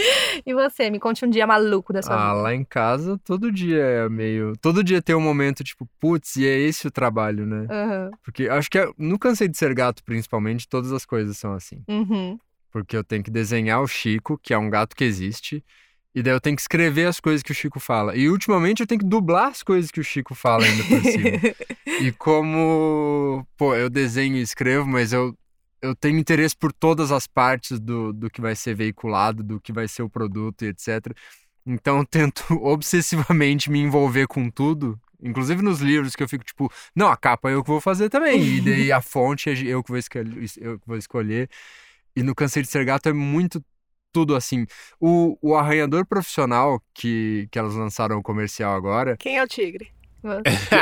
e você, me conte um dia maluco da sua ah, vida. lá em casa, todo dia é meio. Todo dia tem um momento, tipo, putz, e é esse o trabalho, né? Uhum. Porque acho que é, no Cansei de Ser Gato, principalmente, todas as coisas são assim. Uhum. Porque eu tenho que desenhar o Chico, que é um gato que existe. E daí eu tenho que escrever as coisas que o Chico fala. E ultimamente eu tenho que dublar as coisas que o Chico fala ainda por cima. e como, pô, eu desenho e escrevo, mas eu, eu tenho interesse por todas as partes do, do que vai ser veiculado, do que vai ser o produto e etc. Então eu tento obsessivamente me envolver com tudo. Inclusive nos livros que eu fico tipo, não, a capa é eu que vou fazer também. E daí a fonte é eu que vou escolher. Eu que vou escolher. E no Câncer de Ser Gato é muito tudo assim. O, o arranhador profissional que, que elas lançaram o comercial agora. Quem é o tigre?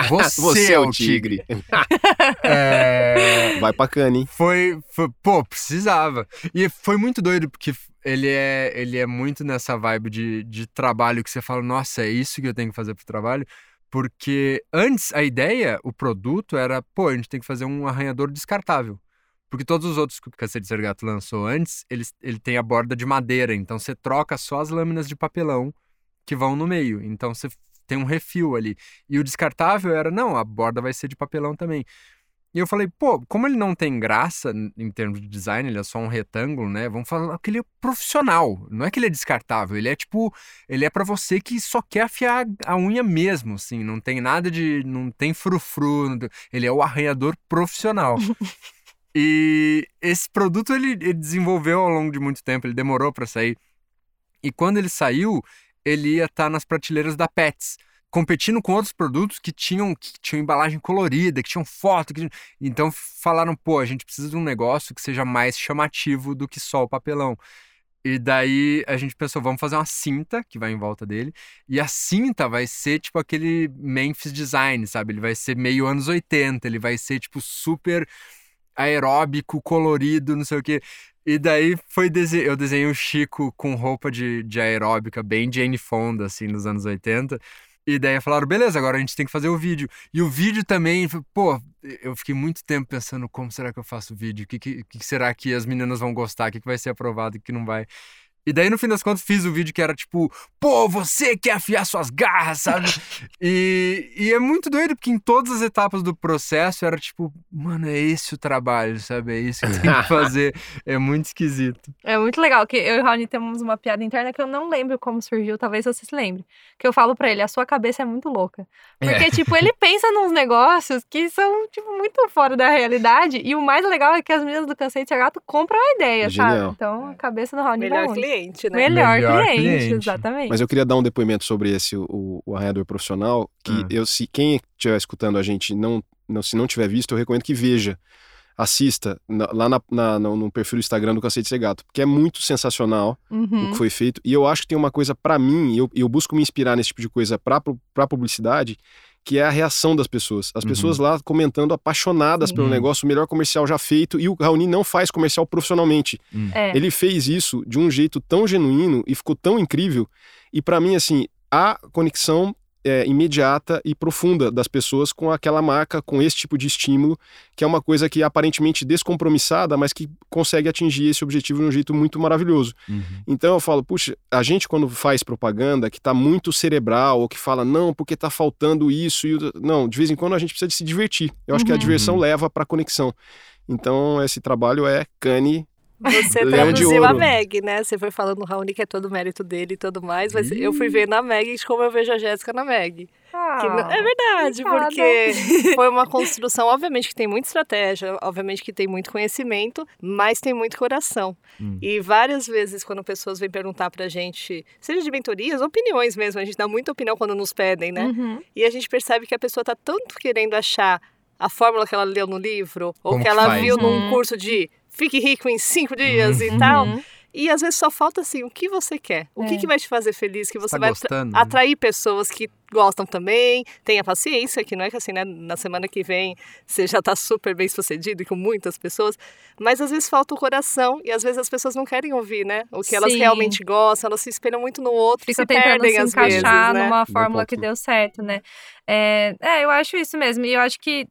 Você, Você é, é o tigre. tigre. é... Vai pra Cane. Foi, foi. Pô, precisava. E foi muito doido, porque ele é, ele é muito nessa vibe de, de trabalho que você fala, nossa, é isso que eu tenho que fazer pro trabalho. Porque antes a ideia, o produto era, pô, a gente tem que fazer um arranhador descartável. Porque todos os outros que o Cacete Ser Gato lançou antes, ele, ele tem a borda de madeira. Então você troca só as lâminas de papelão que vão no meio. Então você tem um refil ali. E o descartável era, não, a borda vai ser de papelão também. E eu falei, pô, como ele não tem graça em termos de design, ele é só um retângulo, né? Vamos falar que ele é profissional. Não é que ele é descartável, ele é tipo, ele é para você que só quer afiar a unha mesmo, assim, não tem nada de, não tem frufru, ele é o arranhador profissional. e esse produto ele, ele desenvolveu ao longo de muito tempo, ele demorou para sair. E quando ele saiu, ele ia estar tá nas prateleiras da Pets competindo com outros produtos que tinham, que tinham embalagem colorida, que tinham foto. Que... Então falaram, pô, a gente precisa de um negócio que seja mais chamativo do que só o papelão. E daí a gente pensou, vamos fazer uma cinta que vai em volta dele. E a cinta vai ser tipo aquele Memphis Design, sabe? Ele vai ser meio anos 80, ele vai ser tipo super aeróbico, colorido, não sei o quê. E daí foi dese... eu desenhei o Chico com roupa de, de aeróbica, bem Jane Fonda, assim, nos anos 80. E daí falaram, beleza, agora a gente tem que fazer o vídeo. E o vídeo também, pô, eu fiquei muito tempo pensando como será que eu faço o vídeo? O que, que, que, será que as meninas vão gostar? O que, que vai ser aprovado o que não vai? E daí, no fim das contas, fiz o vídeo que era tipo, pô, você quer afiar suas garras, sabe? e, e é muito doido, porque em todas as etapas do processo era tipo, mano, é esse o trabalho, sabe? É isso que eu tenho que fazer. é muito esquisito. É muito legal, que eu e o Raoni temos uma piada interna que eu não lembro como surgiu, talvez você se lembre. Que eu falo pra ele, a sua cabeça é muito louca. Porque, é. tipo, ele pensa nos negócios que são, tipo, muito fora da realidade. E o mais legal é que as meninas do Cansei de Ser Gato compram a ideia, Genial. sabe? Então, a cabeça do Raoni cliente cliente, né? Melhor, Melhor cliente, cliente, exatamente. Mas eu queria dar um depoimento sobre esse, o, o arranhador profissional, que ah. eu, se quem estiver escutando a gente não, não, se não tiver visto, eu recomendo que veja assista na, lá na, na, no, perfil do Instagram do Cacete Ser Gato, porque é muito sensacional uhum. o que foi feito. E eu acho que tem uma coisa para mim, eu, eu busco me inspirar nesse tipo de coisa para publicidade, que é a reação das pessoas. As uhum. pessoas lá comentando apaixonadas pelo negócio, o melhor comercial já feito, e o Raoni não faz comercial profissionalmente. Uhum. É. Ele fez isso de um jeito tão genuíno e ficou tão incrível. E para mim, assim, a conexão é, imediata e profunda das pessoas com aquela marca, com esse tipo de estímulo, que é uma coisa que é aparentemente descompromissada, mas que consegue atingir esse objetivo de um jeito muito maravilhoso. Uhum. Então eu falo, puxa, a gente quando faz propaganda que está muito cerebral, ou que fala, não, porque está faltando isso, e... não, de vez em quando a gente precisa de se divertir. Eu acho uhum. que a uhum. diversão leva para a conexão. Então esse trabalio é Cane você traduziu a Meg, né? Você foi falando no Raoni que é todo o mérito dele e tudo mais, mas Ih. eu fui ver na Meg como eu vejo a Jéssica na Meg. Ah, é verdade, porque foi uma construção, obviamente que tem muita estratégia, obviamente que tem muito conhecimento, mas tem muito coração. Hum. E várias vezes, quando pessoas vêm perguntar pra gente, seja de mentorias, opiniões mesmo, a gente dá muita opinião quando nos pedem, né? Uhum. E a gente percebe que a pessoa tá tanto querendo achar a fórmula que ela leu no livro, ou Como que ela viu num uhum. curso de fique rico em cinco dias uhum. e tal, E às vezes só falta assim, o que você quer? O É. que, que vai te fazer feliz? Que você tá vai atra- gostando, né? atrair pessoas que gostam também. Tenha paciência, que não é que assim, né? Na semana que vem você já tá super bem sucedido e com muitas pessoas. Mas às vezes falta o coração e às vezes as pessoas não querem ouvir, né? O que elas Sim. realmente gostam, elas se espelham muito no outro e Fica se tentando perdem se às encaixar vezes, né? numa fórmula que deu certo, né? É, é, eu acho isso mesmo. E eu acho que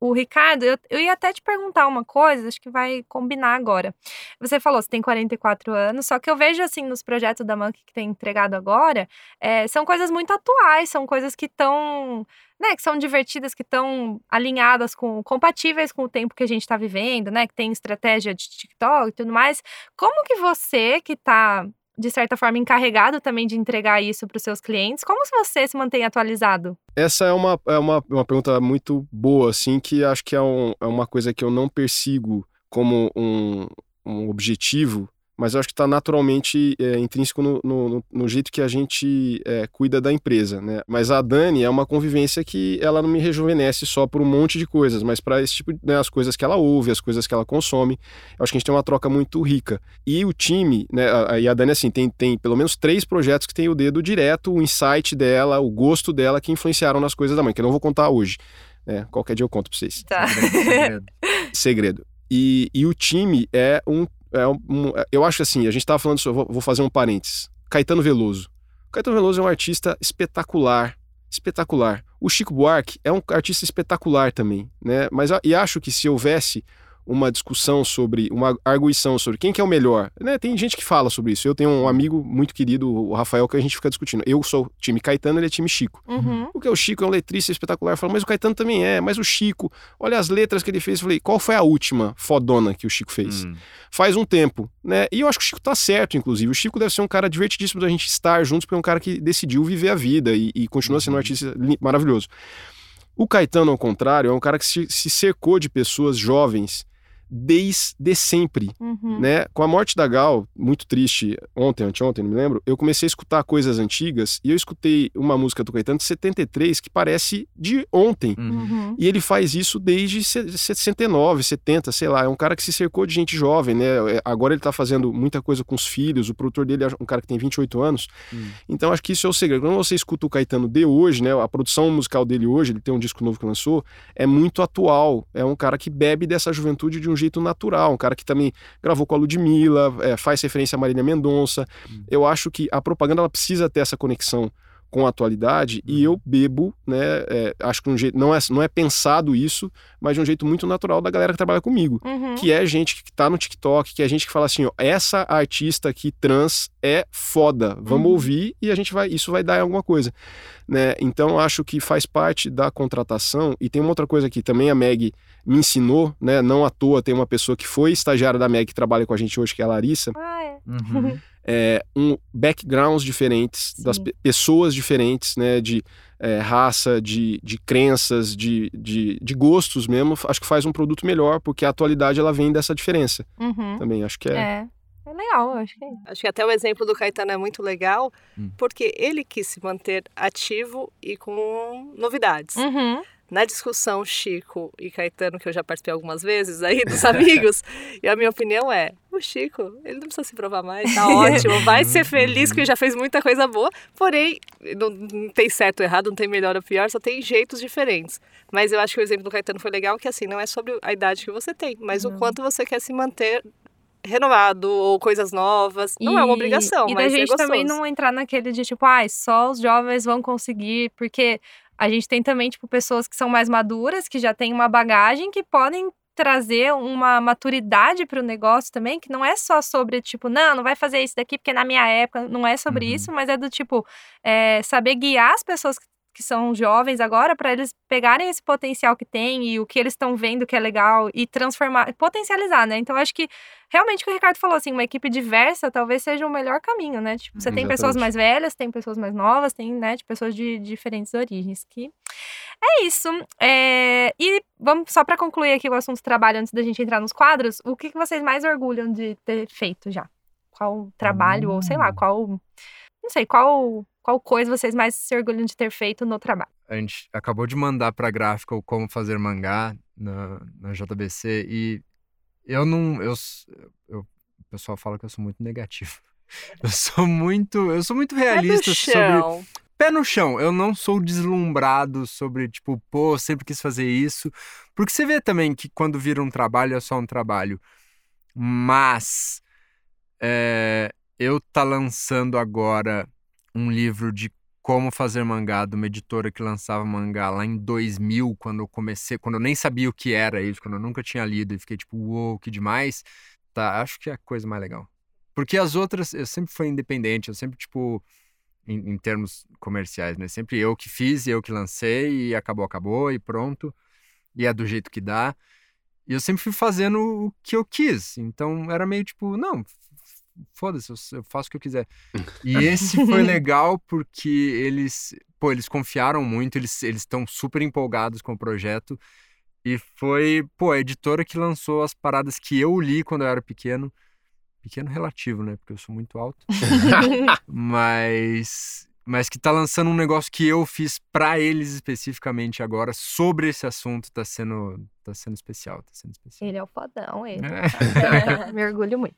o Ricardo, eu, eu ia até te perguntar uma coisa, acho que vai combinar agora. Você falou, você tem 44 anos, só que eu vejo, assim, nos projetos da Monkey que tem entregado agora, é, são coisas muito atuais, são coisas que estão, né, que são divertidas, que estão alinhadas com, compatíveis com o tempo que a gente está vivendo, né, que tem estratégia de TikTok e tudo mais. Como que você, que tá de certa forma, encarregado também de entregar isso para os seus clientes. Como você se mantém atualizado? Essa é uma, é uma, uma pergunta muito boa, assim, que acho que é, um, é uma coisa que eu não persigo como um, um objetivo, mas eu acho que está naturalmente é, intrínseco no, no, no, jeito que a gente é, cuida da empresa, né? Mas a Dani é uma convivência que ela não me rejuvenesce só por um monte de coisas, mas para esse tipo, né, as coisas que ela ouve, as coisas que ela consome, eu acho que a gente tem uma troca muito rica. E o time, né? A, e a Dani, assim, tem, tem pelo menos três projetos que tem o dedo direto, o insight dela, o gosto dela que influenciaram nas coisas da mãe, que eu não vou contar hoje. Né? Qualquer dia eu conto para vocês. Tá. Segredo. Segredo. E, e o time é um é um, eu acho assim, a gente estava falando, sobre, vou, fazer um parênteses. Caetano Veloso. Caetano Veloso é um artista espetacular, espetacular. O Chico Buarque é um artista espetacular também, né? Mas e acho que se houvesse uma discussão sobre, uma arguição sobre quem que é o melhor. Né? Tem gente que fala sobre isso. Eu tenho um amigo muito querido, o Rafael, que a gente fica discutindo. Eu sou time Caetano, ele é time Chico. Uhum. Porque o Chico é um letrista espetacular. Fala, mas o Caetano também é. Mas o Chico, olha as letras que ele fez. Eu falei, qual foi a última fodona que o Chico fez? Hum. Faz um tempo, né? E eu acho que o Chico tá certo, inclusive. O Chico deve ser um cara divertidíssimo da gente estar juntos, porque é um cara que decidiu viver a vida e, e continua sendo um artista maravilhoso. O Caetano, ao contrário, é um cara que se, se cercou de pessoas jovens desde sempre, uhum. né? Com a morte da Gal, muito triste, ontem, anteontem, não me lembro, eu comecei a escutar coisas antigas e eu escutei uma música do Caetano de 73 que parece de ontem. Uhum. E ele faz isso desde 69, 70, sei lá. É um cara que se cercou de gente jovem, né? Agora ele tá fazendo muita coisa com os filhos, o produtor dele é um cara que tem 28 anos. Hum. Então acho que isso é o segredo. Quando você escuta o Caetano de hoje, né? A produção musical dele hoje, ele tem um disco novo que lançou, é muito atual. É um cara que bebe dessa juventude de um jeito natural, um cara que também gravou com a Ludmilla, é, faz referência a Marília Mendonça. Hum. Eu acho que a propaganda ela precisa ter essa conexão com a atualidade Uhum. e eu bebo, né? é, acho que um jeito, não é, não é pensado isso, mas de um jeito muito natural da galera que trabalha comigo. Uhum. Que é gente que tá no TikTok, que é gente que fala assim, ó, essa artista aqui trans é foda, vamos Uhum. ouvir e a gente vai, isso vai dar alguma coisa, né? Então acho que faz parte da contratação e tem uma outra coisa que também a Meg me ensinou, né? Não à toa tem uma pessoa que foi estagiária da Meg que trabalha com a gente hoje, que é a Larissa, Ah, é. É, um backgrounds diferentes, das Sim. pe- pessoas diferentes, né, de é, raça, de, de crenças, de, de, de gostos mesmo, acho que faz um produto melhor, porque a atualidade ela vem dessa diferença Uhum. também, acho que é. É. É legal, acho que é. Acho que até o exemplo do Caetano é muito legal, Hum. porque ele quis se manter ativo e com novidades. Uhum. Na discussão Chico e Caetano, que eu já participei algumas vezes aí dos amigos, e a minha opinião é: o Chico, ele não precisa se provar mais, tá ótimo, vai ser feliz que já fez muita coisa boa, porém, não, não tem certo ou errado, não tem melhor ou pior, só tem jeitos diferentes. Mas eu acho que o exemplo do Caetano foi legal, que assim, não é sobre a idade que você tem, mas o quanto você quer se manter renovado ou coisas novas. Não é uma E- obrigação, E da mas é gente gostoso. também não entrar naquele de tipo, ai, só os jovens vão conseguir, porque a gente tem também, tipo, pessoas que são mais maduras, que já têm uma bagagem, que podem trazer uma maturidade para o negócio também, que não é só sobre, tipo, não, não vai fazer isso daqui porque na minha época não é sobre Uhum. isso, mas é do tipo, é, saber guiar as pessoas que que são jovens agora para eles pegarem esse potencial que tem e o que eles estão vendo que é legal e transformar, potencializar, né? Então acho que realmente o que o Ricardo falou assim, uma equipe diversa talvez seja o melhor caminho, né? Tipo, você tem pessoas Exatamente. mais velhas, tem pessoas mais novas, tem, né, de pessoas de diferentes origens, que é isso. É, E vamos só para concluir aqui o assunto trabalho antes da gente entrar nos quadros, o que, que vocês mais orgulham de ter feito já? Qual trabalho ou sei lá, Hum. qual não sei, qual qual coisa vocês mais se orgulham de ter feito no trabalho? A gente acabou de mandar pra gráfica o como fazer mangá na, na JBC e eu não. Eu, eu pessoal fala que eu sou muito negativo. Eu sou muito, eu sou muito realista é sobre pé no chão. Eu não sou deslumbrado sobre, tipo, pô, sempre quis fazer isso. Porque você vê também que quando vira um trabalho é só um trabalho. Mas é, eu tá lançando agora um livro de como fazer mangá de uma editora que lançava mangá lá em 2000, quando eu comecei, quando eu nem sabia o que era isso, quando eu nunca tinha lido e fiquei tipo, uou, wow, que demais. Tá, acho que é a coisa mais legal. Porque as outras, eu sempre fui independente, eu sempre, tipo, em, em, termos comerciais, né? Sempre eu que fiz, eu que lancei e acabou, acabou e pronto. E é do jeito que dá. E eu sempre fui fazendo o que eu quis. Então era meio tipo, não, foda-se, eu, eu, faço o que eu quiser. E esse foi legal porque eles, pô, eles confiaram muito, eles estão super empolgados com o projeto. E foi, pô, a editora que lançou as paradas que eu li quando eu era pequeno. Pequeno relativo, né? Porque eu sou muito alto. mas mas que tá lançando um negócio que eu fiz para eles especificamente agora sobre esse assunto, tá sendo tá sendo especial, tá sendo especial. Ele é o fodão, ele. É. Me orgulho muito.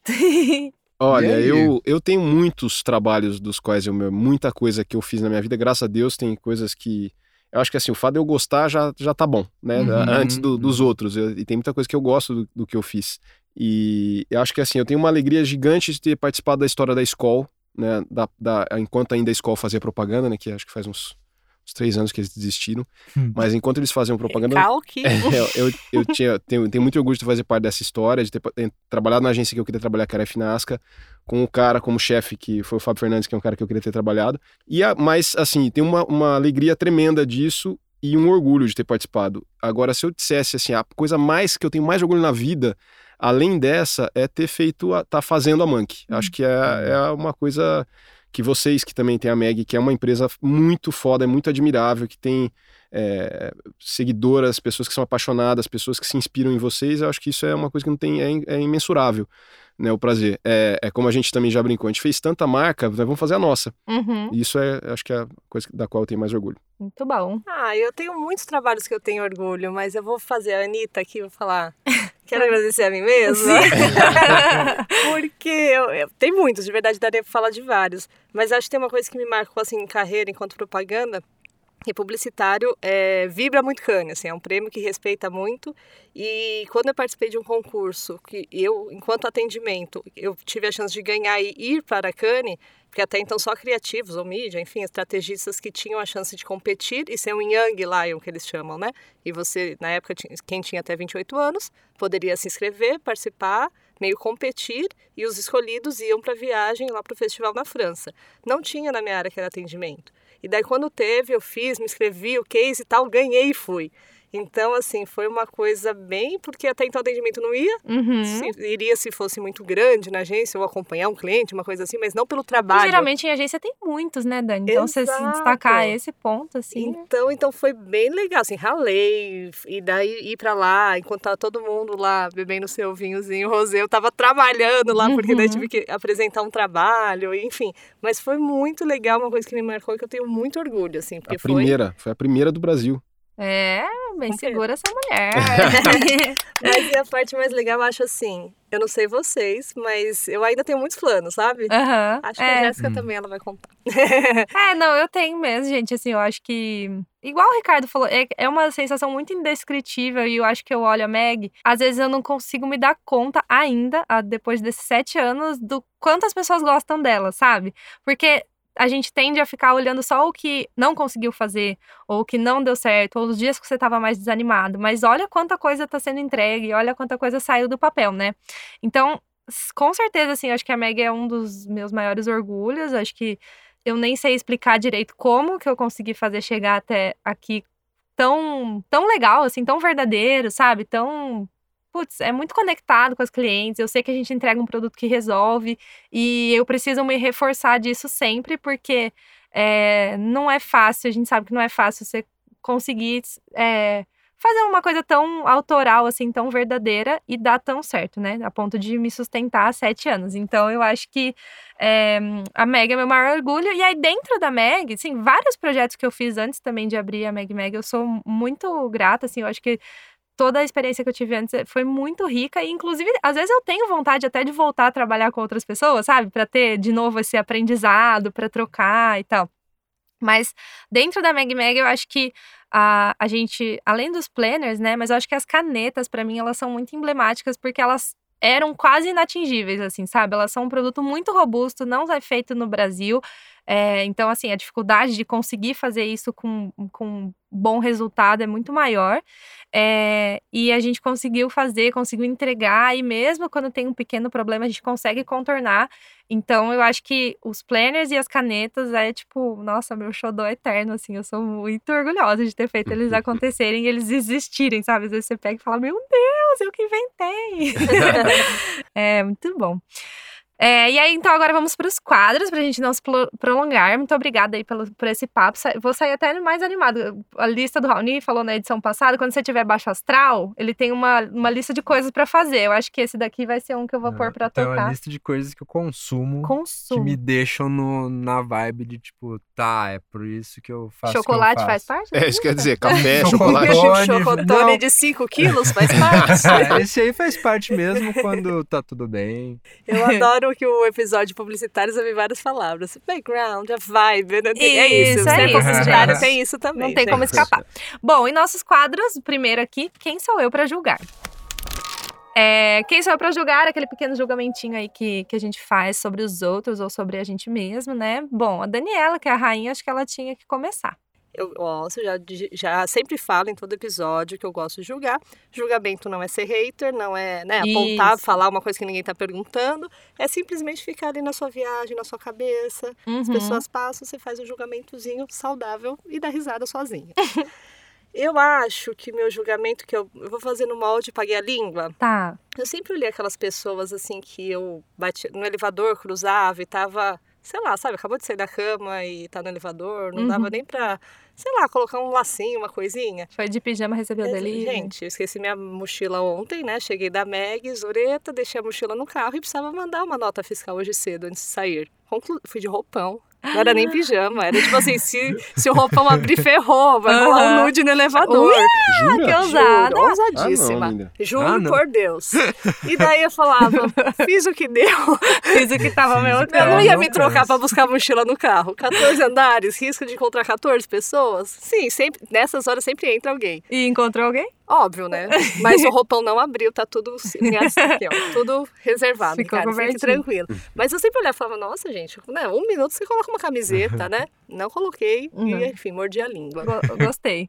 Olha, eu, eu tenho muitos trabalhos dos quais eu muita coisa que eu fiz na minha vida, graças a Deus, tem coisas que eu acho que assim, o fato de eu gostar já, já tá bom, né? Uhum, Antes do, dos uhum. outros. Eu, e tem muita coisa que eu gosto do, do, que eu fiz. E eu acho que assim, eu tenho uma alegria gigante de ter participado da história da escola, né? Da, da, enquanto ainda a escola fazia propaganda, né? Que acho que faz uns, uns três anos que eles desistiram. Hum. Mas enquanto eles faziam propaganda. Calque. É, eu, eu, eu tinha, tenho, tenho muito orgulho de fazer parte dessa história, de ter, ter trabalhado na agência que eu queria trabalhar, que era a Finasca, com um cara como chefe, que foi o Fábio Fernandes, que é um cara que eu queria ter trabalhado. E a, mas, assim, tem uma, uma alegria tremenda disso e um orgulho de ter participado. Agora, se eu dissesse assim, a coisa mais que eu tenho mais orgulho na vida, além dessa, é ter feito, a, tá fazendo a Monkey. Hum. Acho que é, é uma coisa que vocês que também têm a Meg, que é uma empresa muito foda, é muito admirável, que tem é, seguidoras, pessoas que são apaixonadas, pessoas que se inspiram em vocês, eu acho que isso é uma coisa que não tem, é, é imensurável né, o prazer. É, é, como a gente também já brincou, a gente fez tanta marca, nós vamos fazer a nossa. Uhum. Isso é, acho que é a coisa da qual eu tenho mais orgulho. Muito bom. Ah, eu tenho muitos trabalhos que eu tenho orgulho, mas eu vou fazer a Anitta aqui, vou falar. Quero agradecer a mim mesma. Porque eu, eu, tem muitos, de verdade, daria pra falar de vários. Mas acho que tem uma coisa que me marcou assim em carreira enquanto propaganda, e publicitário é, vibra muito Cannes, assim, é um prêmio que respeita muito. E quando eu participei de um concurso, que eu, enquanto atendimento, eu tive a chance de ganhar e ir para Cannes, porque até então só criativos ou mídia, enfim, estrategistas que tinham a chance de competir e ser um Young Lion, que eles chamam, né? E você, na época, quem tinha até 28 anos, poderia se inscrever, participar, meio competir, e os escolhidos iam para viagem lá para o festival na França. Não tinha na minha área que era atendimento. E daí quando teve, eu fiz, me inscrevi, o case e tal, ganhei e fui. Então, assim, foi uma coisa bem. Porque até então o atendimento não ia. Uhum. Se, iria se fosse muito grande na agência ou acompanhar um cliente, uma coisa assim, mas não pelo trabalho. E, geralmente em agência tem muitos, né, Dani? Então, Exato. você se destacar esse ponto, assim. Então, então foi bem legal, assim, ralei. E daí ir pra lá, enquanto tava todo mundo lá bebendo seu vinhozinho rosé, eu tava trabalhando lá, porque uhum. daí tive que apresentar um trabalho, enfim. Mas foi muito legal, uma coisa que me marcou e que eu tenho muito orgulho, assim. Porque a primeira, foi... foi a primeira do Brasil. É, bem segura essa mulher. mas a parte mais legal, eu acho assim, eu não sei vocês, mas eu ainda tenho muitos planos, sabe? Uhum, acho que é. a Jéssica hum. também ela vai contar. é, não, eu tenho mesmo, gente. Assim, eu acho que. Igual o Ricardo falou, é, é uma sensação muito indescritível e eu acho que eu olho a Meg, às vezes eu não consigo me dar conta ainda, depois desses sete anos, do quanto as pessoas gostam dela, sabe? Porque a gente tende a ficar olhando só o que não conseguiu fazer, ou o que não deu certo, ou os dias que você estava mais desanimado. Mas olha quanta coisa está sendo entregue, olha quanta coisa saiu do papel, né? Então, com certeza, assim, acho que a Meg é um dos meus maiores orgulhos. Acho que eu nem sei explicar direito como que eu consegui fazer chegar até aqui tão, tão legal, assim, tão verdadeiro, sabe? Tão putz, é muito conectado com as clientes, eu sei que a gente entrega um produto que resolve e eu preciso me reforçar disso sempre, porque é, não é fácil, a gente sabe que não é fácil você conseguir é, fazer uma coisa tão autoral, assim, tão verdadeira e dar tão certo, né? A ponto de me sustentar há sete anos. Então, eu acho que é, a Meg é meu maior orgulho. E aí, dentro da Meg, sim, vários projetos que eu fiz antes também de abrir a Meg Meg, eu sou muito grata, assim, eu acho que toda a experiência que eu tive antes foi muito rica. E inclusive às vezes eu tenho vontade até de voltar a trabalhar com outras pessoas, sabe, para ter de novo esse aprendizado, para trocar e tal. Mas dentro da Meg Meg eu acho que a, a gente, além dos planners, né, mas eu acho que as canetas para mim elas são muito emblemáticas porque elas eram quase inatingíveis, assim, sabe? Elas são um produto muito robusto, não é feito no Brasil. É, então, assim, a dificuldade de conseguir fazer isso com, com bom resultado é muito maior. É, e a gente conseguiu fazer, conseguiu entregar, e mesmo quando tem um pequeno problema, a gente consegue contornar. Então, eu acho que os planners e as canetas é tipo, nossa, meu xodó eterno, assim. Eu sou muito orgulhosa de ter feito eles acontecerem e eles existirem, sabe? Às vezes você pega e fala, meu Deus, eu que inventei. é muito bom. É, e aí, então, agora vamos para os quadros, para a gente não se prolongar. Muito obrigada aí pelo, por esse papo. Vou sair até mais animado. A lista do Raoni falou na edição passada, quando você tiver baixo astral, ele tem uma, uma lista de coisas para fazer. Eu acho que esse daqui vai ser um que eu vou pôr para tocar. É uma lista de coisas que eu consumo. Consumo. Que me deixam no, na vibe de, tipo, tá, é por isso que eu faço Chocolate eu faz parte? É, isso quer dizer, café, chocolate. Chocotone de 5 quilos faz parte. é, esse aí faz parte mesmo quando tá tudo bem. Eu adoro que o episódio eu vi várias palavras. Background, a vibe, né? é isso. Isso, é publicitário isso. tem isso também. Não tem gente. como escapar. Bom, em nossos quadros, primeiro aqui, quem sou eu para julgar? É, quem sou eu para julgar? Aquele pequeno julgamentinho aí que, que a gente faz sobre os outros ou sobre a gente mesmo, né? Bom, a Daniela, que é a rainha, acho que ela tinha que começar. Eu gosto, já, já sempre falo em todo episódio que eu gosto de julgar. Julgamento não é ser hater, não é né, apontar, Isso. falar uma coisa que ninguém está perguntando. É simplesmente ficar ali na sua viagem, na sua cabeça. As Uhum. pessoas passam, você faz um julgamentozinho saudável e dá risada sozinha. eu acho que meu julgamento que eu, eu vou fazer no molde paguei a língua. Tá. Eu sempre olhei aquelas pessoas assim que eu bati no elevador, cruzava e tava, sei lá, sabe, acabou de sair da cama e tá no elevador, não Uhum. dava nem pra, sei lá, colocar um lacinho, uma coisinha. Foi de pijama, recebeu Mas, delivery. Gente, eu esqueci minha mochila ontem, né? Cheguei da Meg, Zureta, deixei a mochila no carro e precisava mandar uma nota fiscal hoje cedo antes de sair. Conclu... Fui de roupão. Não era nem pijama, era tipo assim, se, se o roupão abrir, ferrou, vai rolar um Aham. nude no elevador. Jura? que ousada. Juro, ousadíssima. Ah, não. Juro Ah, por Deus. E daí eu falava, fiz o que deu. Fiz o que tava meu Eu não ia não me trocar pra buscar a mochila no carro. 14 andares, risco de encontrar 14 pessoas? Sim, sempre, nessas horas sempre entra alguém. E encontrou alguém? Óbvio, né? Mas o roupão não abriu, tá tudo assim, aqui, ó, tudo reservado, Ficou cara, fique tranquilo. Mas eu sempre olhava e falava, nossa, gente, né, um minuto você coloca uma camiseta, né? Não coloquei Uhum. e, enfim, mordi a língua. Go- Gostei.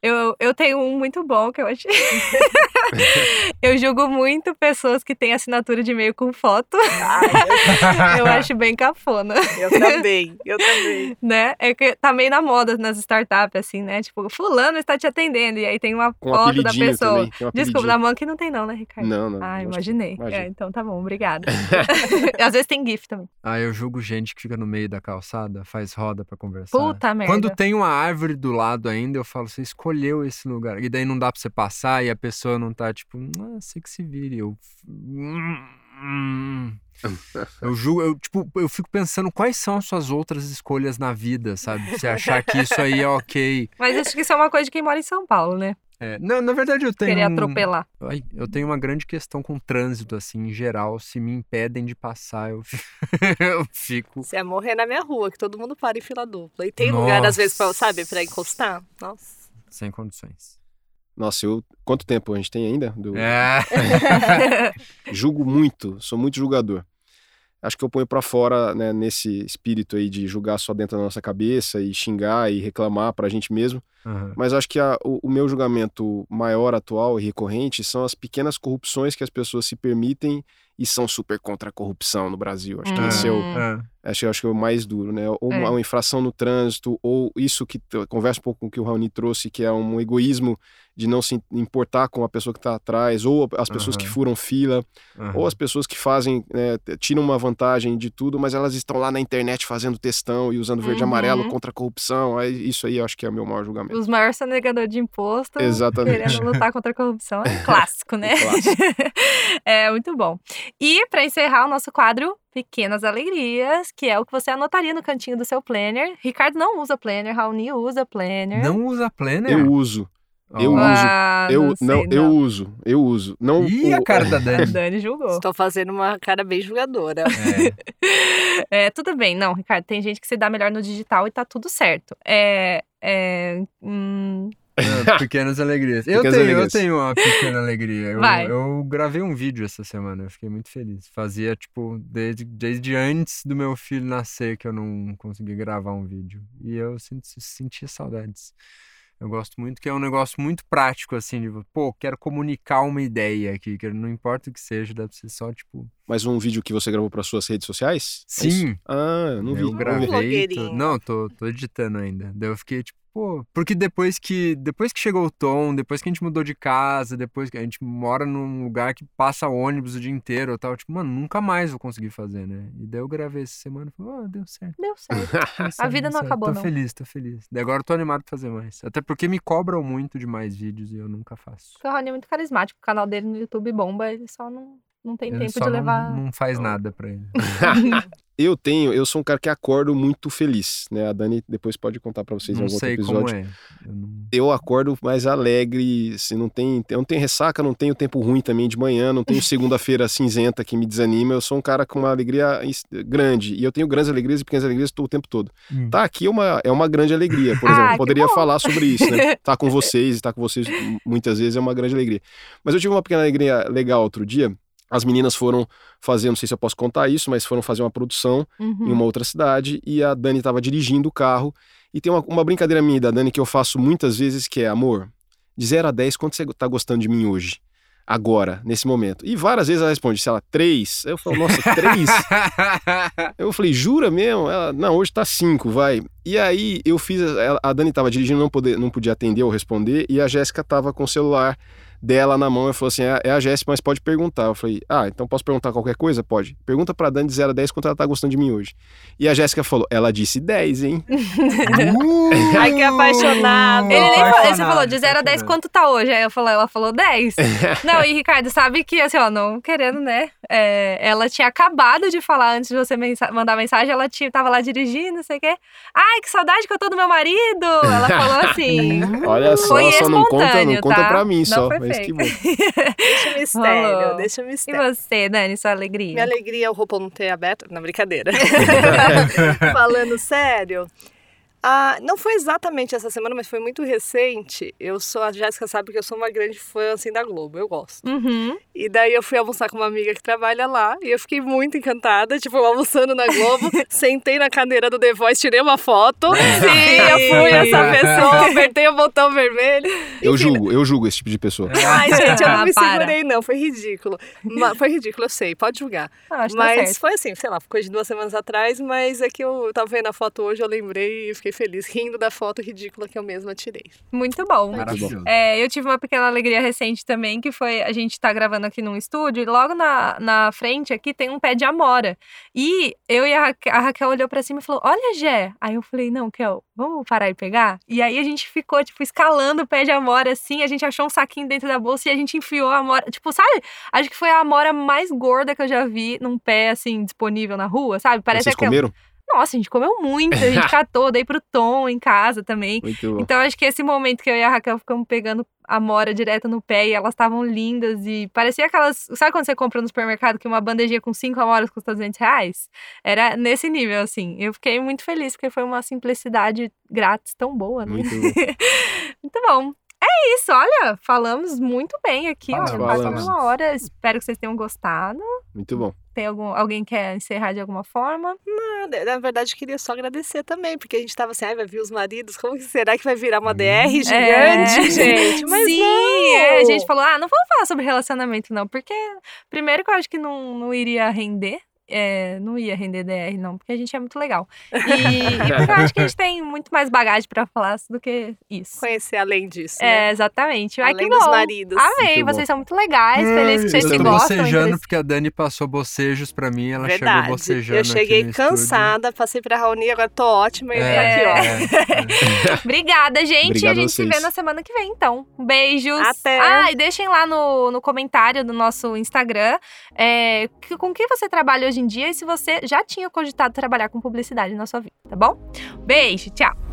Eu, eu tenho um muito bom que eu achei. eu julgo muito pessoas que têm assinatura de e-mail com foto. Ai, eu acho bem cafona, eu, eu também, eu também. né? É que tá meio na moda nas startups, assim, né? Tipo, fulano está te atendendo. E aí tem uma Com foto da pessoa. também. Desculpa, na Monkey não tem não, né, Ricardo? Não, não. Ah, imaginei. É, então tá bom, obrigada. Às vezes tem GIF também. Ah, eu julgo gente que fica no meio da calçada, faz roda pra conversar. Puta merda. Quando tem uma árvore do lado ainda, eu falo, você escolheu esse lugar. E daí não dá pra você passar e a pessoa não tá tipo, ah, sei que se vire. Eu. Eu julgo, eu, tipo, eu fico pensando quais são as suas outras escolhas na vida, sabe? Você achar que isso aí é ok. Mas acho que isso é uma coisa de quem mora em São Paulo, né? É, não, na verdade eu tenho. Querer atropelar. Eu tenho uma grande questão com o trânsito, assim, em geral. Se me impedem de passar, eu, eu fico. Você ia morrer na minha rua, que todo mundo para em fila dupla. E tem lugar, às vezes, pra, Nossa. sabe, pra encostar. Nossa. Sem condições. Nossa, eu. Quanto tempo a gente tem ainda? Do... É. Julgo muito, sou muito julgador. Acho que eu ponho pra fora, né, nesse espírito aí de julgar só dentro da nossa cabeça e xingar e reclamar pra gente mesmo. Aham. Mas acho que a- o, o meu julgamento maior, atual e recorrente são as pequenas corrupções que as pessoas se permitem e são super contra a corrupção no Brasil. Acho que Hum. esse é o, É. acho, que- acho que é o mais duro, né? Ou É. uma, uma infração no trânsito, ou isso que conversa um pouco com o que o Raoni trouxe, que é um egoísmo de não se importar com a pessoa que está atrás, ou as pessoas que Aham. furam fila, Aham. ou as pessoas que fazem, né, tiram uma vantagem de tudo, mas elas estão lá na internet fazendo textão e usando verde e Uhum. amarelo contra a corrupção. Aí, isso aí eu acho que é o meu maior julgamento. Os maiores sonegadores de imposto Exatamente. querendo lutar contra a corrupção. É um clássico, né? Clássico. é muito bom. E para encerrar o nosso quadro, Pequenas Alegrias, que é o que você anotaria no cantinho do seu planner. Ricardo não usa planner, Raoni usa planner. Não usa planner? Eu uso. Eu Ó. uso. Ah, Eu não, sei, não, eu uso, eu uso. Não Ih, a o- cara da A Dani. Dani julgou. Estou fazendo uma cara bem julgadora. É. É, tudo bem, não, Ricardo, tem gente que se dá melhor no digital e tá tudo certo. É. é hum, Não, pequenas alegrias. Eu Pequenas tenho, alegrias. eu tenho uma pequena alegria. Eu, Vai. eu gravei um vídeo essa semana, eu fiquei muito feliz. Fazia, tipo, desde, desde antes do meu filho nascer que eu não consegui gravar um vídeo. E eu senti, sentia saudades. Eu gosto muito, que é um negócio muito prático, assim, de, pô, quero comunicar uma ideia aqui, que não importa o que seja, deve ser só, tipo, Mas um vídeo que você gravou para suas redes sociais? É sim, Ah, eu não vi. eu gravei. tu- Não, tô, tô editando ainda. Daí eu fiquei tipo, pô. Porque depois que, depois que chegou o Tom, depois que a gente mudou de casa, depois que a gente mora num lugar que passa ônibus o dia inteiro e tal, tipo, mano, nunca mais vou conseguir fazer, né? E daí eu gravei essa semana e falei, ó, deu certo. deu certo. deu certo, vida deu não certo. acabou, Tô não. feliz, tô feliz. Daí agora eu tô animado pra fazer mais. Até porque me cobram muito de mais vídeos e eu nunca faço. O Rony é muito carismático, o canal dele no YouTube bomba, ele só não, não tem Ele tempo de não, levar. não faz nada pra ele. Eu tenho, eu sou um cara que acordo muito feliz, né? A Dani depois pode contar para vocês em Não algum outro sei como episódio. é. Eu não... Eu acordo mais alegre, se não tem, eu não tenho ressaca, não tenho tempo ruim também de manhã, não tenho segunda-feira cinzenta que me desanima. Eu sou um cara com uma alegria grande e eu tenho grandes alegrias e pequenas alegrias o tempo todo. Hum. Tá aqui é uma, é uma grande alegria, por Ah, exemplo. que Poderia falar sobre isso, né? Tá com vocês, estar com vocês muitas vezes é uma grande alegria. Mas eu tive uma pequena alegria legal outro dia. As meninas foram fazer, não sei se eu posso contar isso, mas foram fazer uma produção em Uhum. uma outra cidade e a Dani estava dirigindo o carro. E tem uma, uma brincadeira minha da Dani que eu faço muitas vezes que é, amor, de 0 a 10, quanto você tá gostando de mim hoje? Agora, nesse momento. E várias vezes ela responde, sei lá, 3. Eu falo, nossa, 3? eu falei, jura mesmo? Ela, não, hoje tá 5, vai. E aí eu fiz, ela- a Dani tava dirigindo, não, poder, não podia atender ou responder, e a Jéssica tava com o celular dela na mão. Eu falou assim: é, é a Jéssica, mas pode perguntar. Eu falei: ah, então posso perguntar qualquer coisa? Pode. Pergunta pra Dani de 0 a 10 quanto ela tá gostando de mim hoje. E a Jéssica falou: ela disse 10, hein? Ai, que apaixonado. Ele nem falou, ele falou de 0 a 10, apaixonado. quanto tá hoje? Aí eu falei, ela falou 10. não, e Ricardo, sabe que, assim, ó, não querendo, né? é, ela tinha acabado de falar antes de você mensa- mandar mensagem, ela tinha, tava lá dirigindo, não sei o quê. Ai, que saudade que eu tô do meu marido! Ela falou assim. Olha só, só não conta, não conta tá? pra mim Não só. foi Bom. Deixa o mistério, Rolou. deixa o E mistério. você, Dani, sua alegria? Minha alegria é o roupão não ter aberto. Não, brincadeira. Falando sério. Ah, não foi exatamente essa semana, mas foi muito recente. Eu sou, a Jéssica sabe que eu sou uma grande fã assim da Globo, eu gosto. Uhum. E daí eu fui almoçar com uma amiga que trabalha lá e eu fiquei muito encantada, tipo, almoçando na Globo, sentei na cadeira do The Voice, tirei uma foto e eu fui essa pessoa, apertei o botão vermelho. Eu Enfim, julgo, eu julgo esse tipo de pessoa. Ai, gente, eu não me Ah, para. segurei, não. Foi ridículo. Ma- Foi ridículo, eu sei, pode julgar. Ah, acho que tá mas certo. foi assim, sei lá, coisa de duas semanas atrás, mas é que eu tava vendo a foto hoje, eu lembrei e fiquei feliz, rindo da foto ridícula que eu mesma tirei. Muito bom. Maravilhoso. É, eu tive uma pequena alegria recente também, que foi a gente tá gravando aqui num estúdio e logo na, na frente aqui tem um pé de amora. E eu e a Raquel, a Raquel olhou pra cima e falou: Olha, Jé. Aí eu falei: Não, Kel, vamos parar e pegar? E aí a gente ficou, tipo, escalando o pé de amora assim. A gente achou um saquinho dentro da bolsa e a gente enfiou a amora. Tipo, sabe? Acho que foi a amora mais gorda que eu já vi num pé, assim, disponível na rua, sabe? Parece Vocês aquela. comeram? Nossa, a gente comeu muito. A gente catou, dei pro Tom em casa também. Muito bom. Então, acho que esse momento que eu e a Raquel ficamos pegando a mora direto no pé e elas estavam lindas e parecia aquelas. Sabe quando você compra no supermercado que uma bandejinha com cinco amoras custa 200 reais? Era nesse nível, assim. Eu fiquei muito feliz porque foi uma simplicidade grátis tão boa, né? Muito bom. muito bom. É isso, olha, falamos muito bem aqui, ó. Quase falamos. uma hora. Espero que vocês tenham gostado. Muito bom. Tem algum, alguém quer encerrar de alguma forma? Nada, Na verdade, eu queria só agradecer também, porque a gente tava assim, ai, vai vir os maridos, como que será que vai virar uma DR gigante, É. gente? Mas Sim, não. é, a gente falou, ah, não vamos falar sobre relacionamento, não, porque primeiro que eu acho que não, não iria render. É, não ia render DR, não, porque a gente é muito legal. E, e porque eu acho que a gente tem muito mais bagagem pra falar do que isso. Conhecer além disso, né? É, exatamente. Ai, Além que dos bom. maridos. Amei, Muito bom. vocês são muito legais. Feliz que vocês eu se tô gostam. bocejando entre- porque a Dani passou bocejos pra mim, ela chegou Verdade. bocejando Eu cheguei aqui no estúdio. cansada, passei pra Raoni, agora tô ótima e É, aqui, ó. é, é. Obrigada, gente. Obrigado a gente a se vê vocês. na semana que vem, então. Beijos. Até. Ah, e deixem lá no, no comentário do nosso Instagram é, que- com que você trabalha hoje em dia e se você já tinha cogitado trabalhar com publicidade na sua vida, tá bom? Beijo, tchau.